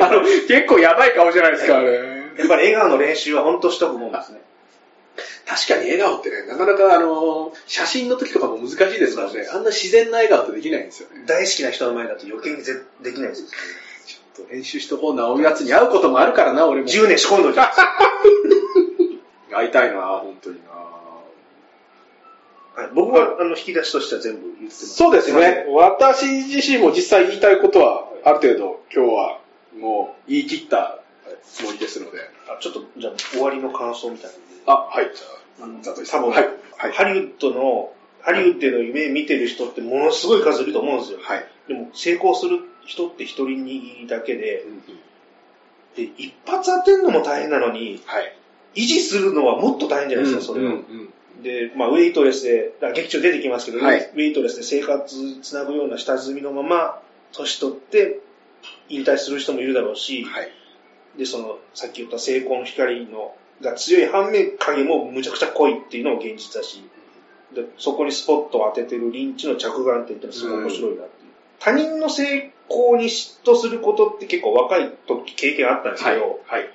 あの、結構やばい顔じゃないですか、あれ。やっぱり笑顔の練習は本当しとくもんですね。確かに笑顔ってね、なかなかあの、写真の時とかも難しいですからね、あんな自然な笑顔ってできないんですよね。大好きな人の前だと余計にぜできないですよ。ちょっと練習しとこうな、おやつに会うこともあるからな、俺も。10年仕込んどいてます。[laughs] 会いたいな、本当にな。はい、僕はあの引き出しとしては全部言ってます。そうですね。私自身も実際言いたいことは、ある程度今日はもう言い切ったつもりですので。んあちょっと、じゃあ終わりの感想みたいな。あ、はい。じゃあ、ザトイさん。多分はい。はい。ハリウッドの、ハリウッドの夢見てる人ってものすごい数いると思うんですよ。はい。でも成功する人って一人にだけで、で、一発当てるのも大変なのに、はい。維持するのはもっと大変じゃないですか、それを。うんうんで、まあ、ウェイトレスで、劇中出てきますけど、はいウェイトレスで生活つなぐような下積みのまま、年取って引退する人もいるだろうし、はい。で、その、さっき言った成功の光の、が強い反面、影もむちゃくちゃ濃いっていうのも現実だし、でそこにスポットを当ててるリンチの着眼点っていうのはすごい面白いなっていう。他人の成功に嫉妬することって結構若い時経験あったんですけはい。ど、はい。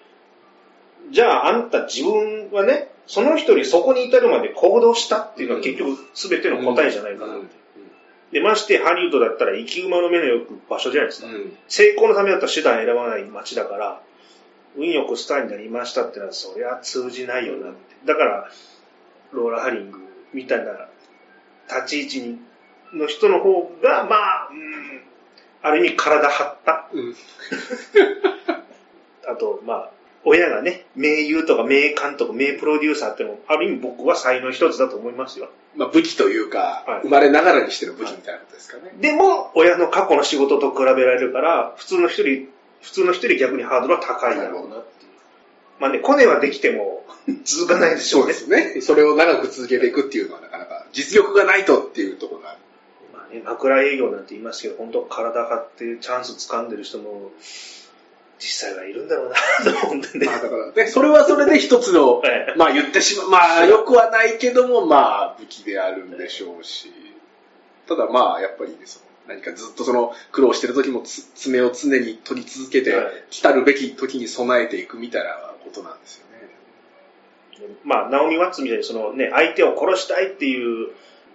じゃああんた自分はね、その人にそこに至るまで行動したっていうのは結局全ての答えじゃないかなって。で、ましてハリウッドだったら生き馬の目のよく場所じゃないですか。うん成功のためだったら手段選ばない街だから、運よくスターになりましたってのはそりゃ通じないよなって。だから、ローラ・ハリングみたいな立ち位置にの人の方が、まあ、うん、ある意味体張った。うん [laughs] あと、まあ、親がね、名優とか名監督、名プロデューサーってのも、ある意味僕は才能一つだと思いますよ。まあ武器というか、はい生まれながらにしてる武器みたいなことですかね。でも、親の過去の仕事と比べられるから、普通の人より、普通の人より逆にハードルは高いだろうなっていう。まあね、コネはできても続かないでしょうね。そうですね。それを長く続けていくっていうのはなかなか実力がないとっていうところがある。まあね、枕営業なんて言いますけど、本当体張ってチャンス掴んでる人も、実際はいるんだろうなと思ってね。まあだからね、それはそれで一つの、は [laughs] いまあ言ってしまう、まあよくはないけども、まあ武器であるんでしょうし、ただまあやっぱりね、その何かずっとその苦労してる時もつ爪を常に取り続けてはい、来たるべき時に備えていくみたいなことなんですよね。まあ、ナオミ・ワッツみたいにそのね、相手を殺したいっていう、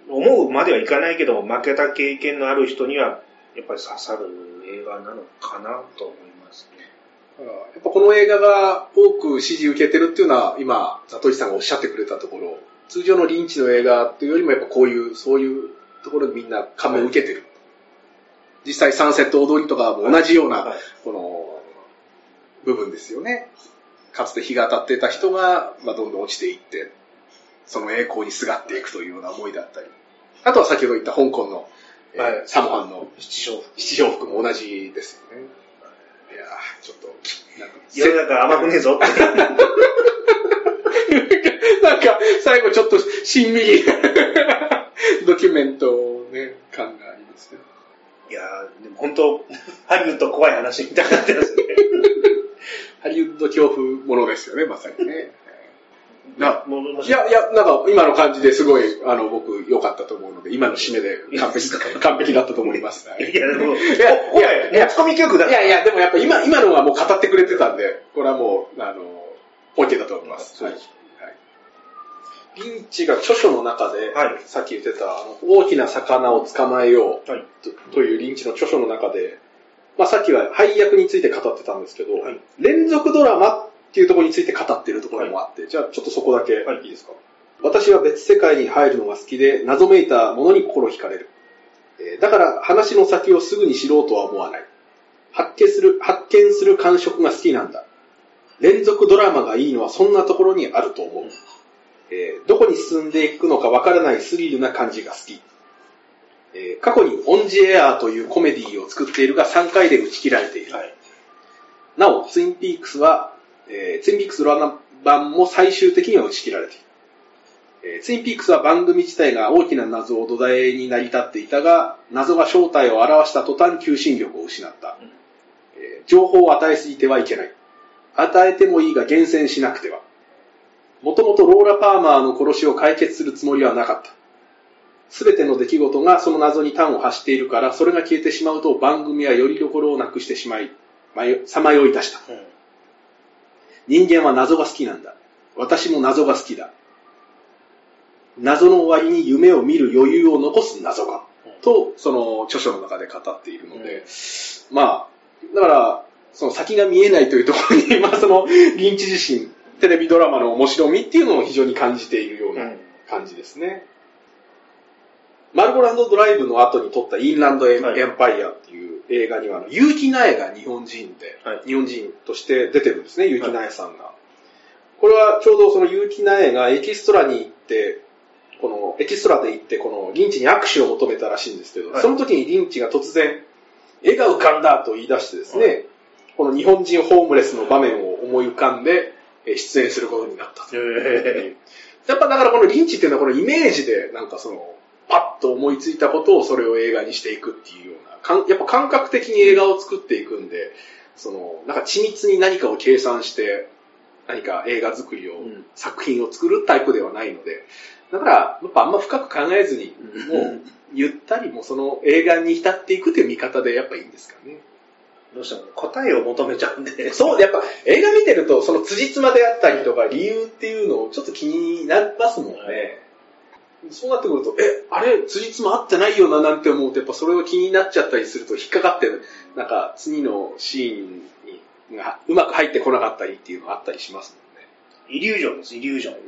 思うまではいかないけども、負けた経験のある人には、やっぱり刺さる映画なのかなと思いますね。だからやっぱこの映画が多く支持受けてるっていうのは、今、ザトイさんがおっしゃってくれたところ、通常のリンチの映画っていうよりもやっぱこういう、そういうところにみんな感銘を受けてる。実際サンセット踊りとかも同じような、はいこの、部分ですよね。かつて日が当たってた人が、まあ、どんどん落ちていって、その栄光にすがっていくというような思いだったり。あとは先ほど言った香港の、えーはいサモハンの七章。七条服も同じですよね。いやー、ちょっと、なんか、世の中甘くねえぞって。なんか、最後ちょっと、しんみり、ドキュメントをね、感がありますね。いやー、でも本当、ハリウッド怖い話みたいになってますね。[laughs] ハリウッド恐怖ものですよね、まさにね。な、いや、いや、なんか今の感じですごい、あの、僕良かったと思うので、今の締めで完璧、[laughs] 完璧だったと思います。はいいや、でも、いや、いや、いや持ち込み企画だいやいや、でもやっぱ今、今のはもう語ってくれてたんで、これはもう、あの、OK だと思います。はい。リンチが著書の中で、はいさっき言ってた、あの大きな魚を捕まえようはい。とというリンチの著書の中で、まあさっきは配役について語ってたんですけど、はい連続ドラマっていうところについて語っているところもあって、じゃあちょっとそこだけはいいいですか？私は別世界に入るのが好きで、謎めいたものに心惹かれる。えーだから話の先をすぐに知ろうとは思わない。発見する、発見する感触が好きなんだ。連続ドラマがいいのはそんなところにあると思う。えーどこに進んでいくのかわからないスリルな感じが好き。えー過去にオンジエアーというコメディを作っているが3回で打ち切られている。はい。なお、ツインピークスは、えーツインピークスロラ版も最終的には打ち切られている。えーツインピークスは番組自体が大きな謎を土台に成り立っていたが、謎が正体を表した途端求心力を失った。うんえー情報を与えすぎてはいけない。与えてもいいが厳選しなくては。もともとローラ・パーマーの殺しを解決するつもりはなかった。すべての出来事がその謎に端を発しているから、それが消えてしまうと番組はよりどころをなくしてしまい、さまよい出した。うん人間は謎が好きなんだ。私も謎が好きだ。謎の終わりに夢を見る余裕を残す謎が、と、その著書の中で語っているので、まあ、だから、その先が見えないというところに、[laughs] まあその、リンチ自身、テレビドラマの面白みっていうのを非常に感じているような感じですね。マルゴランドドライブの後に撮ったインランドエンパイアっていう映画には、結城苗が日本人で、はい、日本人として出てるんですね、結城苗さんが。はい、これはちょうどその結城苗がエキストラに行って、このエキストラで行って、このリンチに握手を求めたらしいんですけど、はい、その時にリンチが突然、絵が浮かんだと言い出してですね、この日本人ホームレスの場面を思い浮かんで、出演することになったと。やっぱだからこのリンチっていうのはこのイメージでなんかそのパッと思いついたことをそれを映画にしていくっていうような、かんやっぱ感覚的に映画を作っていくんで、その、なんか緻密に何かを計算して、何か映画作りを、うん、作品を作るタイプではないので、だから、やっぱあんま深く考えずに、もう、ゆったりもその映画に浸っていくという見方でやっぱいいんですかね。どうしても答えを求めちゃうんで。そう、やっぱ映画見てると、その辻褄であったりとか理由っていうのをちょっと気になりますもんね。そうなってくると、え、あれ、辻褄合ってないよななんて思うと、やっぱそれを気になっちゃったりすると引っかかって、なんか次のシーンにがうまく入ってこなかったりっていうのがあったりしますもんね。イリュージョンです、イリュージョン。[laughs]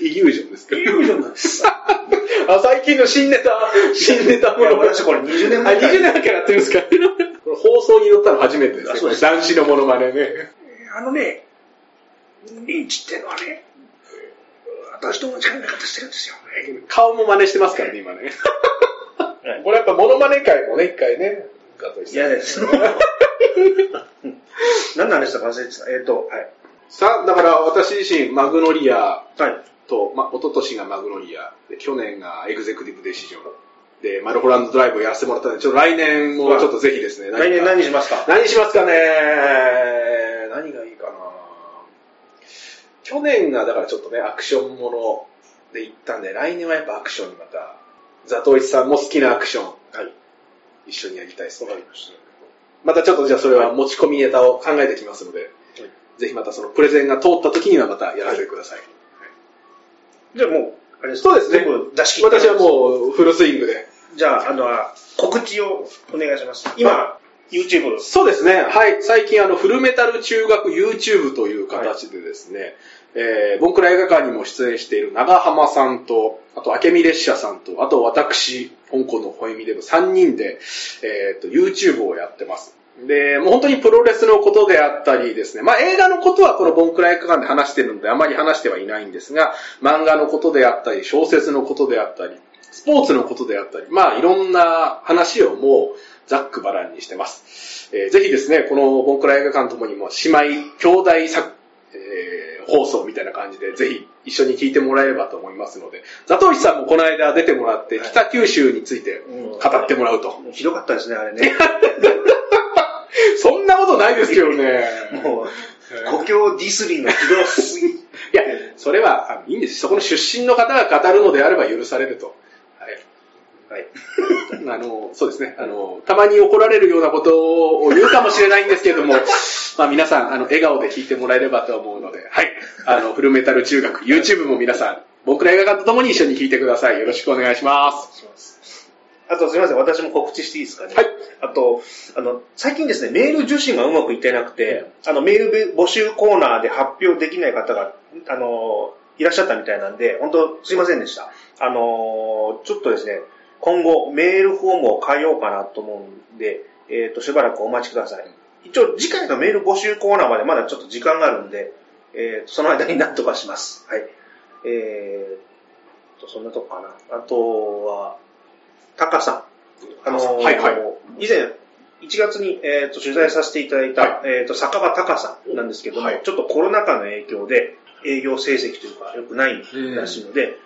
イリュージョンですか？イリュージョンなんです。[laughs] あ、最近の新ネタ、新ネタもの。私これ20年前から。20年前からやってるんですか？[laughs] 放送に乗ったの初めてですね。男子のモノマネね。あのね、リンチってのはね、私と同じ考え方してるんですよ。顔も真似してますからね、今ね。これやっぱモノマネ会もね、一回ね。嫌です。何の話だか忘れてた。えっ、ー、と、はい。さあ、だから私自身、マグノリアと、はい、まあ、一昨年がマグノリア、で去年がエグゼクティブデシジョン。で、マルホランドドライブをやらせてもらったんで、ちょっと来年もちょっとぜひですね。来年何しますか？何しますかね何がいいかな？去年がだからちょっとね、アクションもので行ったんで、来年はやっぱアクションにまた、ザトイチさんも好きなアクション、はい、一緒にやりたいですね。わかりました。またちょっとじゃあそれは持ち込みネタを考えてきますので、はい、ぜひまたそのプレゼンが通った時にはまたやらせてください。はい、じゃあもう、あれそうですね。出し切私はもうフルスイングで。じゃあ、あの、告知をお願いします。今、YouTube。そうですね。はい。最近、あの、フルメタル中学 YouTube という形でですね、えー、ボンクラ映画館にも出演している長浜さんと、あと、明美列車さんと、あと私、香港のホエミでの3人で、えっ、ー、と、YouTube をやってます。で、もう本当にプロレスのことであったりですね、まあ映画のことはこのボンクラ映画館で話してるのであまり話してはいないんですが、漫画のことであったり、小説のことであったり、スポーツのことであったり、まあいろんな話をもうざっくばらんにしてます。えー、ぜひですね、このボンクラ映画館ともにも姉妹、兄弟作、えー放送みたいな感じで、ぜひ一緒に聞いてもらえればと思いますので、ザトウイさんもこの間出てもらって、北九州について語ってもらうと。ひどかったですね、あれね。[laughs] そんなことないですけどね。もう、故郷ディスリーのひどすぎ。[laughs] いや、それはいいんです。そこの出身の方が語るのであれば許されると。はい。[laughs] あの、そうですね。あの、たまに怒られるようなことを言うかもしれないんですけれども、まあ皆さん、あの、笑顔で聞いてもらえればと思うので、はい。あの、フルメタル中学、YouTube も皆さん、僕ら映画館と共に一緒に聞いてください。よろしくお願いします。あとすみません、私も告知していいですかね？はい。あと、あの、最近ですね、メール受信がうまくいってなくて、あの、メール募集コーナーで発表できない方が、あの、いらっしゃったみたいなんで、本当すいませんでした。あの、ちょっとですね、今後メールフォームを変えようかなと思うんで、えっ、ー、と、しばらくお待ちください。一応次回のメール募集コーナーまでまだちょっと時間があるんで、えー、とその間に何とかします。はい。えー、と、そんなとこかな。あとは、タカさん。あのー、はいはい。以前、1月に、えー、と取材させていただいた、はい、えー、と酒場隆さんなんですけども、はい、ちょっとコロナ禍の影響で営業成績というか良くないらしいので、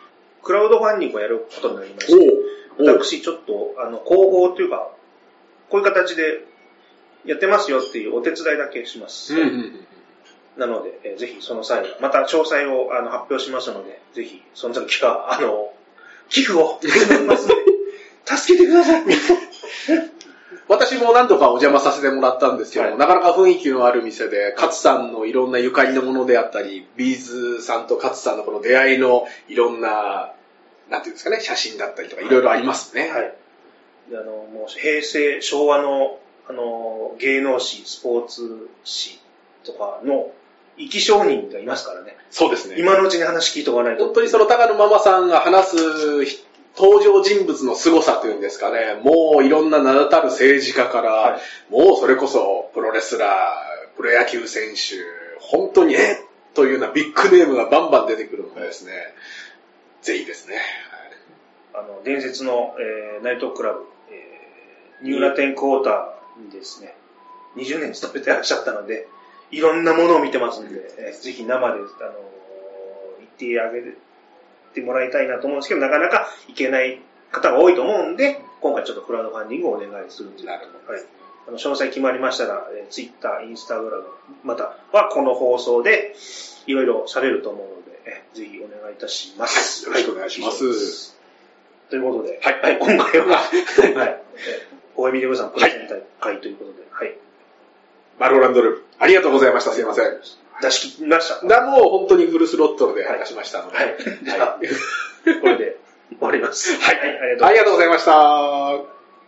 クラウドファンディングをやることになりまして、私ちょっと、あの、広報というか、こういう形でやってますよっていうお手伝いだけします。なので、えー、ぜひその際、また詳細をあの発表しますので、ぜひその時は、あの、寄付をますので、[laughs] 助けてください。私 [laughs] 私も何度かお邪魔させてもらったんですけど、はいなかなか雰囲気のある店で、勝さんのいろんなゆかりのものであったり、ビーズさんと勝さんのこの出会いのいろんな、なんていうんですかね、写真だったりとかいろいろありますね。はい。であの、もう平成、昭和の、あの、芸能史、スポーツ史とかの生き証人がいますからね。そうですね。今のうちに話聞いておかないと。本当にその高野ママさんが話す登場人物の凄さというんですかね、もういろんな名だたる政治家から、はいもうそれこそプロレスラー、プロ野球選手、本当にえっというようなビッグネームがバンバン出てくるのでですね、ぜひですね。あの、伝説の、えーナイトクラブ、えーニューラテンクォーターにですね、20年勤めてらっしゃったので、いろんなものを見てますんで、えーぜひ生で、あのー行ってあげてもらいたいなと思うんですけど、なかなか行けない方が多いと思うんで、今回ちょっとクラウドファンディングをお願いするんです。なるほど。はい。あの、詳細決まりましたら、えー、Twitter、Instagram、またはこの放送でいろいろされると思うので、えーぜひお願いいたします。はいよろしくお願いします。ということで、はい。今回は、はい、[laughs] おエミデブさんプレゼント会ということで、はい。マローランドルーム、ありがとうございました。すいません。出し切りました。だもう本当にフルスロットルで出しましたので。はい。[laughs] じゃあ、これで終わります。はいありがとうございますありがとうございました。